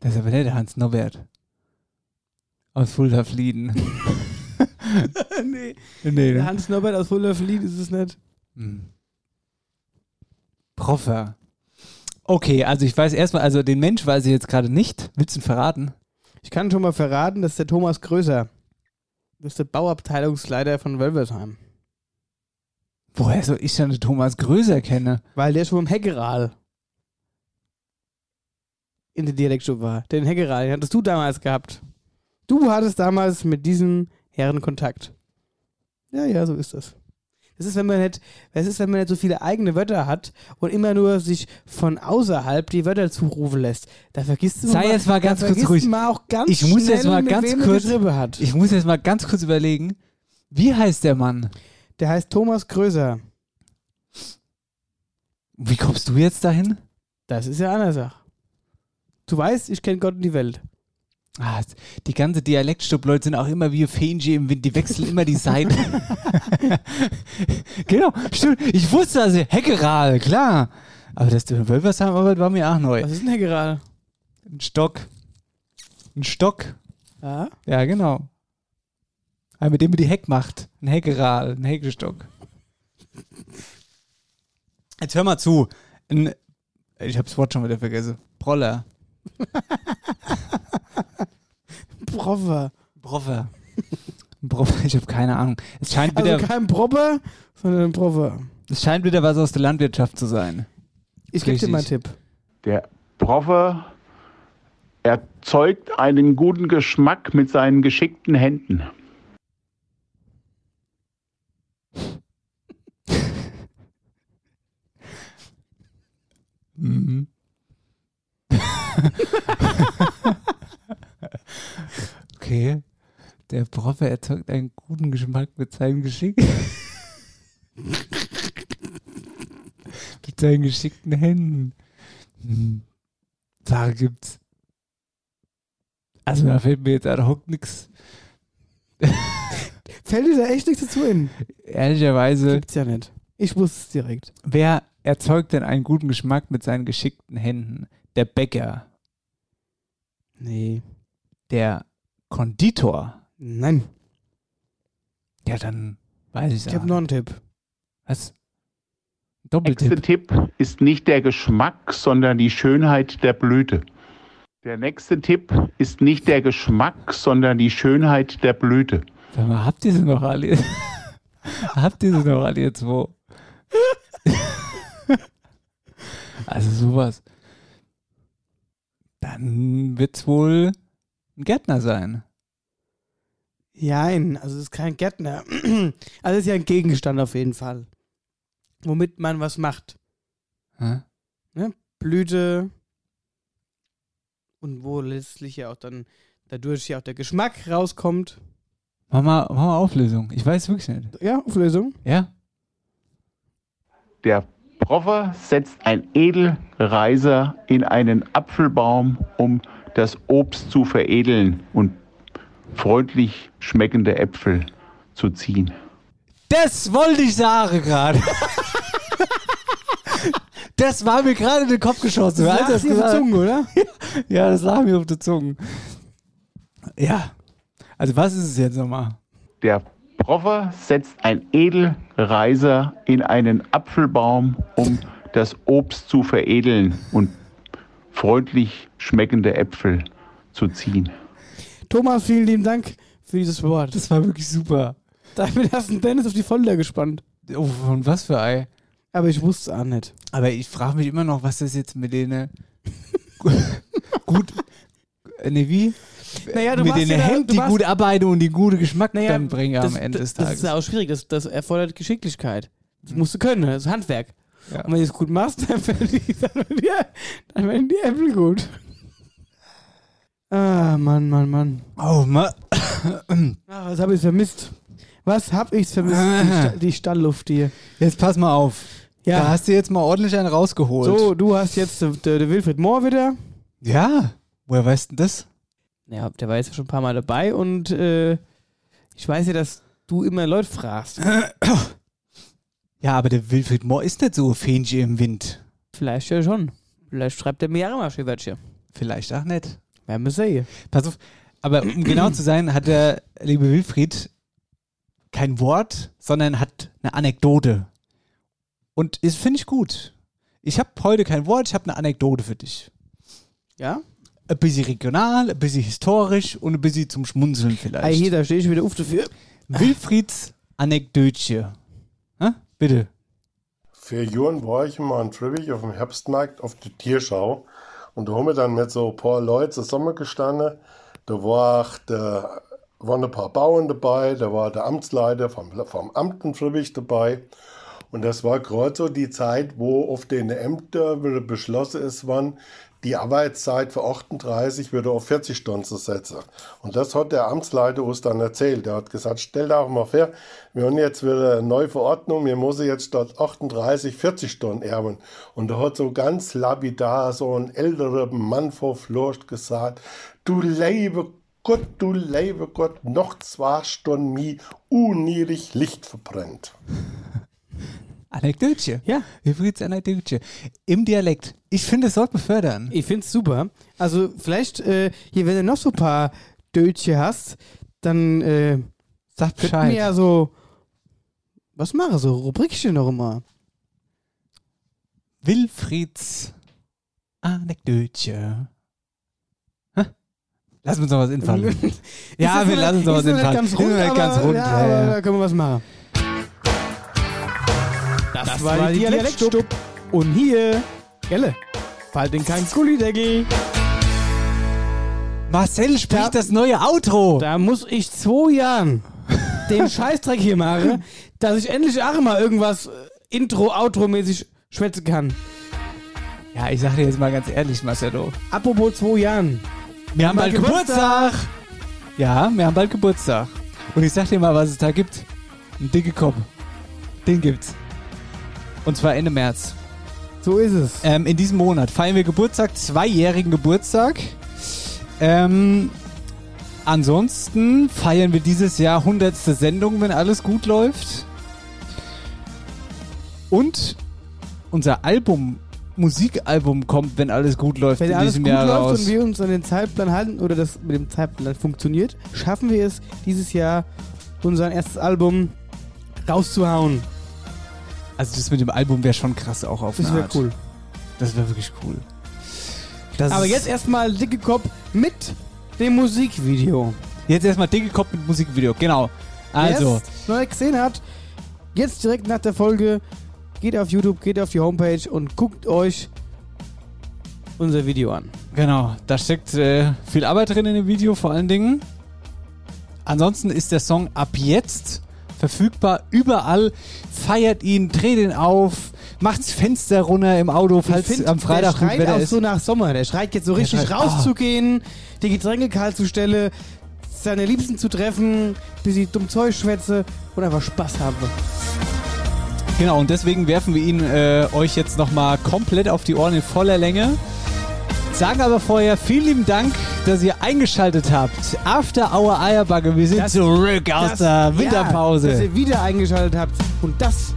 Das ist aber der Hans Norbert. Aus Fulda Flieden. nee. nee, Der ne? Hans Norbert aus Wunderflied ist es nicht. Hm. Proffer. Okay, also ich weiß erstmal, also den Mensch weiß ich jetzt gerade nicht. Willst du ihn verraten? Ich kann schon mal verraten, das ist der Thomas Größer. Das ist der Bauabteilungsleiter von Wölversheim. Woher soll ich dann den Thomas Größer kennen? Weil der schon im Heckeral in der Dialektstube war. Den Heckeral, den hattest du damals gehabt. Du hattest damals mit diesem Herren Kontakt. Ja, ja, so ist das. Das ist, wenn man nicht, das ist, wenn man nicht so viele eigene Wörter hat und immer nur sich von außerhalb die Wörter zurufen lässt. Da vergisst du Sei jetzt mal ganz kurz ruhig. Man auch ganz Ich muss jetzt mal ganz kurz-. Ich muss jetzt mal ganz kurz überlegen. Wie heißt der Mann? Der heißt Thomas Größer. Wie kommst du jetzt dahin? Das ist ja eine Sache. Du weißt, ich kenne Gott und die Welt. Ah, die ganze Dialektstub-Leute sind auch immer wie Fähnchen im Wind, die wechseln immer die Seiten. genau, stimmt. Ich wusste also, Heckeral, klar. Aber in Wölversheim war mir auch neu. Was ist denn Heckeral? Ein Stock. Ein Stock. Ja? Ja, genau. Ein, mit dem man die Heck macht. Ein Heckeral, ein Heckestock. Jetzt hör mal zu. Ein, ich habe das Wort schon wieder vergessen. Proller. Proffer. Ein Proffer, ich habe keine Ahnung. Es scheint wieder, Also kein Propper, sondern ein Proffer. es scheint wieder was aus der Landwirtschaft zu sein. Ich gebe dir mal einen Tipp. Der Proffer erzeugt einen guten Geschmack mit seinen geschickten Händen. Mhm. okay. Der Proffer erzeugt einen guten Geschmack mit seinem Geschick. mit seinen geschickten Händen. Hm. Da gibt's. Also da fällt mir jetzt ad hoc nichts. Fällt dir da echt nichts dazu in? Ehrlicherweise, Gibt's ja nicht. Ich wusste es direkt. wer erzeugt denn einen guten Geschmack mit seinen geschickten Händen? Der Bäcker, Nee. der Konditor. Nein. Ja, dann weiß ich Ich habe noch einen Tipp. Was? Der nächste Doppeltipp. Tipp ist nicht der Geschmack, sondern die Schönheit der Blüte. Der nächste Tipp ist nicht der Geschmack, sondern die Schönheit der Blüte. Sag mal, habt ihr sie noch alle? habt ihr sie noch alle jetzt wo? also sowas. Dann wird's wohl ein Gärtner sein. Jein, also es ist kein Gärtner. Also es ist ja ein Gegenstand auf jeden Fall. Womit man was macht. Hä? Ne? Blüte. Und wo letztlich ja auch dann dadurch ja auch der Geschmack rauskommt. Mach mal, mach mal Auflösung. Ich weiß wirklich nicht. Ja, Auflösung. Ja? Der Proffer setzt ein Edelreiser in einen Apfelbaum, um das Obst zu veredeln und freundlich schmeckende Äpfel zu ziehen. Das wollte ich sagen gerade. das war mir gerade in den Kopf geschossen. Das er lag das dir auf der Zunge, oder? Ja, das lag mir auf der Zunge. Ja. Also was ist es jetzt nochmal? Der Proffer setzt ein Edelreiser in einen Apfelbaum, um das Obst zu veredeln und freundlich schmeckende Äpfel zu ziehen. Thomas, vielen lieben Dank für dieses Wort. Das war wirklich super. Damit hast du den Dennis auf die Folter gespannt. Oh, von was für Ei? Aber ich wusste es auch nicht. Aber ich frage mich immer noch, was das jetzt mit denen gut, nee, wie? Naja, du mit machst den ja da- Händen, du die machst- gute Arbeit und die gute Geschmack Naja, dann bringen am Ende des das Tages. ist ja auch schwierig. Das, das erfordert Geschicklichkeit. Das musst du können. Das ist Handwerk. Ja. Und wenn du es gut machst, dann werden die, dann werden die, dann werden die Äpfel gut. Ah, Mann, Mann, Mann. oh, ma Ah, was habe ich vermisst? Was habe ich vermisst? Die, Sta die Stallluft hier. jetzt pass mal auf. Da Ja. hast du jetzt mal ordentlich einen rausgeholt. So, du hast jetzt den der, der Wilfried Mohr wieder. Ja. Woher weißt du das? Ja, der war jetzt schon ein paar Mal dabei und äh, ich weiß ja, dass du immer Leute fragst. Ja, aber der Wilfried Mohr ist nicht so Fähnchen im Wind. Vielleicht ja schon. Vielleicht schreibt er mir auch mal Schäfertchen. Vielleicht auch nicht. Werden wir sehen. Pass auf. Aber um genau zu sein, hat der liebe Wilfried kein Wort, sondern hat eine Anekdote. Und das finde ich gut. Ich habe heute kein Wort, ich habe eine Anekdote für dich. Ja? Ein bisschen regional, ein bisschen historisch und ein bisschen zum Schmunzeln vielleicht. Ah, hier, da stehe ich wieder auf dafür. Wilfrieds Anekdötchen. Bitte. Für Jahren war ich mal in Tribich auf dem Herbstmarkt auf der Tierschau und da haben wir dann mit so ein paar Leuten zusammengestanden. Da war der, waren ein paar Bauern dabei, da war der Amtsleiter vom, vom Amt in dabei. Und das war gerade so die Zeit, wo auf den Ämtern beschlossen ist, wann die Arbeitszeit für 38 wieder auf 40 Stunden zu setzen. Und das hat der Amtsleiter uns dann erzählt. Der hat gesagt, stell dir auch mal vor, wir haben jetzt wieder eine neue Verordnung, wir müssen jetzt statt 38 40 Stunden erben. Und da hat so ganz lapidar so ein älterer Mann vor Flurst gesagt, du lebe Gott, du lebe Gott, noch zwei Stunden mi unnierig Licht verbrennt. Anekdötchen. Ja. Hybrids Anekdötchen. Im Dialekt. Ich finde, es sollte man fördern. Ich find's super. Also vielleicht, äh, hier, wenn du noch so ein paar Dötchen hast, dann äh, Sag Bescheid. wir ja so, was mache so Rubrikchen noch immer. Wilfrieds Anekdötchen. Lass uns noch was einfallen. ja, Ist wir lassen uns noch- was ist einfallen. ganz Ist rund, noch nicht ganz aber- rund. Ja, Ja, aber ja. da können wir was machen. Das, war, die Dialektstub. Und hier, Gelle, bald in kein Gullideckel. Marcel spricht das neue Outro. Da muss ich zwei Jahren den Scheißdreck hier machen, dass ich endlich auch mal irgendwas äh, Intro, Outro-mäßig schwätzen kann. Ja, ich sag dir jetzt mal ganz ehrlich, Marcelo. Apropos zwei Jahren. Wir haben bald Geburtstag. Ja, wir haben bald Geburtstag. Und ich sag dir mal, was es da gibt. Ein dicke Kopf. Den gibt's. Und zwar Ende März. So ist es. Ähm, in diesem Monat feiern wir Geburtstag, zweijährigen Geburtstag. Ähm, ansonsten feiern wir dieses Jahr 100. Sendung, wenn alles gut läuft. Und unser Album, Musikalbum kommt, wenn alles gut läuft, Wenn in alles diesem gut Jahr läuft raus. und wir uns an den Zeitplan halten oder das mit dem Zeitplan funktioniert, schaffen wir es dieses Jahr, unser erstes Album rauszuhauen. Also das mit dem Album wäre schon krass auch auf Das wäre cool. Das wäre wirklich cool. Das Aber jetzt erstmal dicke Kopf mit dem Musikvideo. Jetzt erstmal dicke Kopf mit Musikvideo, genau. Also, Wer nicht gesehen hat, jetzt direkt nach der Folge geht auf YouTube, geht auf die Homepage und guckt euch unser Video an. genau, da steckt äh, viel Arbeit drin in dem Video vor allen Dingen. Ansonsten ist der Song ab jetzt verfügbar überall. Feiert ihn, dreht ihn auf, macht's Fenster runter im Auto, falls find, am Freitag der gut schreit Wetter auch ist. so nach Sommer. Der schreit jetzt so richtig schreit, rauszugehen, die Getränke kalt zu stellen, seine Liebsten zu treffen, bis sie dumm Zeug schwätze und einfach Spaß haben. Genau, und deswegen werfen wir ihn äh, euch jetzt nochmal komplett auf die Ohren in voller Länge. Sagen aber vorher vielen lieben Dank, dass ihr eingeschaltet habt. After Hour Eierbacke, wir sind Das- zurück aus Das- der Winterpause. Ja, dass ihr wieder eingeschaltet habt und das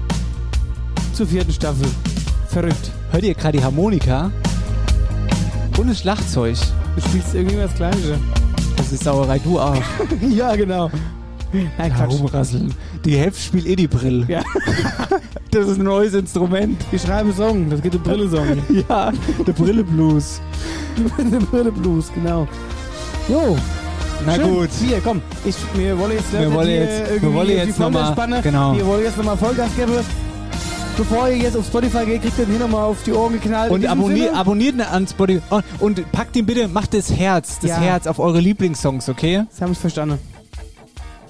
zur vierten Staffel. Verrückt. Hört ihr gerade die Harmonika? Und das Schlagzeug. Du spielst irgendwie das Gleiche. Das ist Sauerei, du auch. ja, genau. Nein, Quatsch. rumrasseln. Die Hälfte spielt eh die Brille. Ja. Das ist ein neues Instrument. Wir schreiben Song, das geht um Brille-Song. Ja, der Brille-Blues. Der Brille-Blues, genau. Jo. Na Schön. gut. Hier, komm. Ich, wir wollen jetzt, Wir wollen hier jetzt- wir irgendwie wollen jetzt Folge noch mal- spannen. genau. Wir wollen jetzt nochmal Vollgas geben. Bevor ihr jetzt auf Spotify geht, kriegt ihr den hier nochmal auf die Ohren geknallt. Und abonniert, Sinne, abonniert an Spotify. Und, und packt ihn bitte, macht das Herz, das Ja. Herz auf eure Lieblingssongs, okay? Das haben wir verstanden.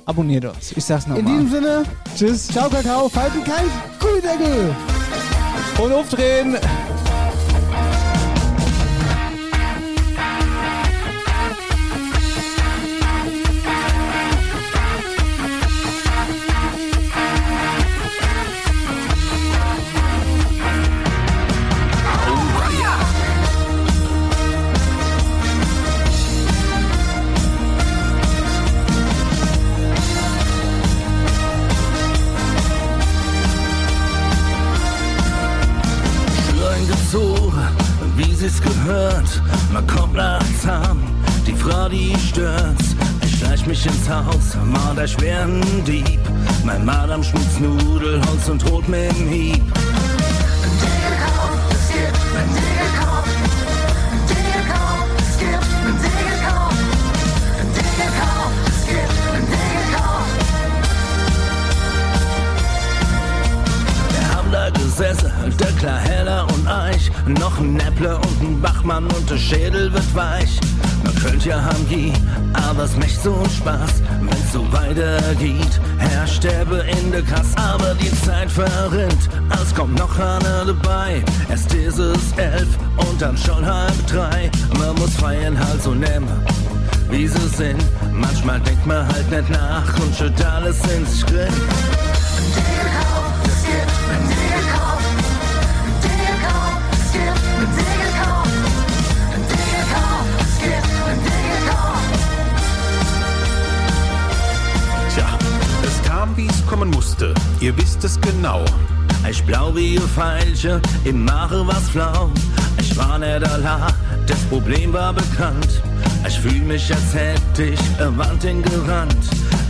Abonniert uns. Ich sag's In nochmal. diesem Sinne, Tschüss. ciao Kakao, falten kein Gullideckel. Und aufdrehen. Gehört. Man kommt nachts an, die Frau, die stört's. Ich schleich mich ins Haus, mal der schweren Dieb. Mein Madame schmitzt Nudelholz und droht mit dem Hieb. Der klar heller und eich. Noch ein Näpple und ein Bachmann und der Schädel wird weich. Man könnte ja haben Gie, aber es macht so Spaß, wenn's so weitergeht. Herr sterbe in der Kasse, aber die Zeit verrinnt. Es kommt noch einer dabei, erst ist es elf und dann schon halb drei. Man muss feiern halt so nehmen, wie sie sind. Manchmal denkt man halt nicht nach und schüttet alles in sich drin. Wie es kommen musste. Ihr wisst es genau. Ich blau wie ein Pfeilchen, im Mache was flau. Ich war nicht allein, das Problem war bekannt. Ich fühl mich, als hätte ich eine Wand hingerannt.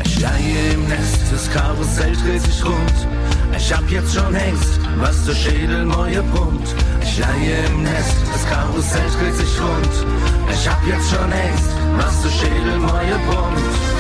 Ich leihe im Nest, das Karussell dreht sich rund. Ich hab jetzt schon Hengst, was der Schädel neue Punkt. Ich leihe im Nest, das Karussell dreht sich rund. Ich hab jetzt schon Hengst, was der Schädel neue Punkt.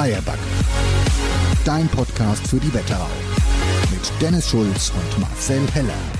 Eierback. Dein Podcast für die Wetterau. Mit Dennis Schulz und Marcel Heller.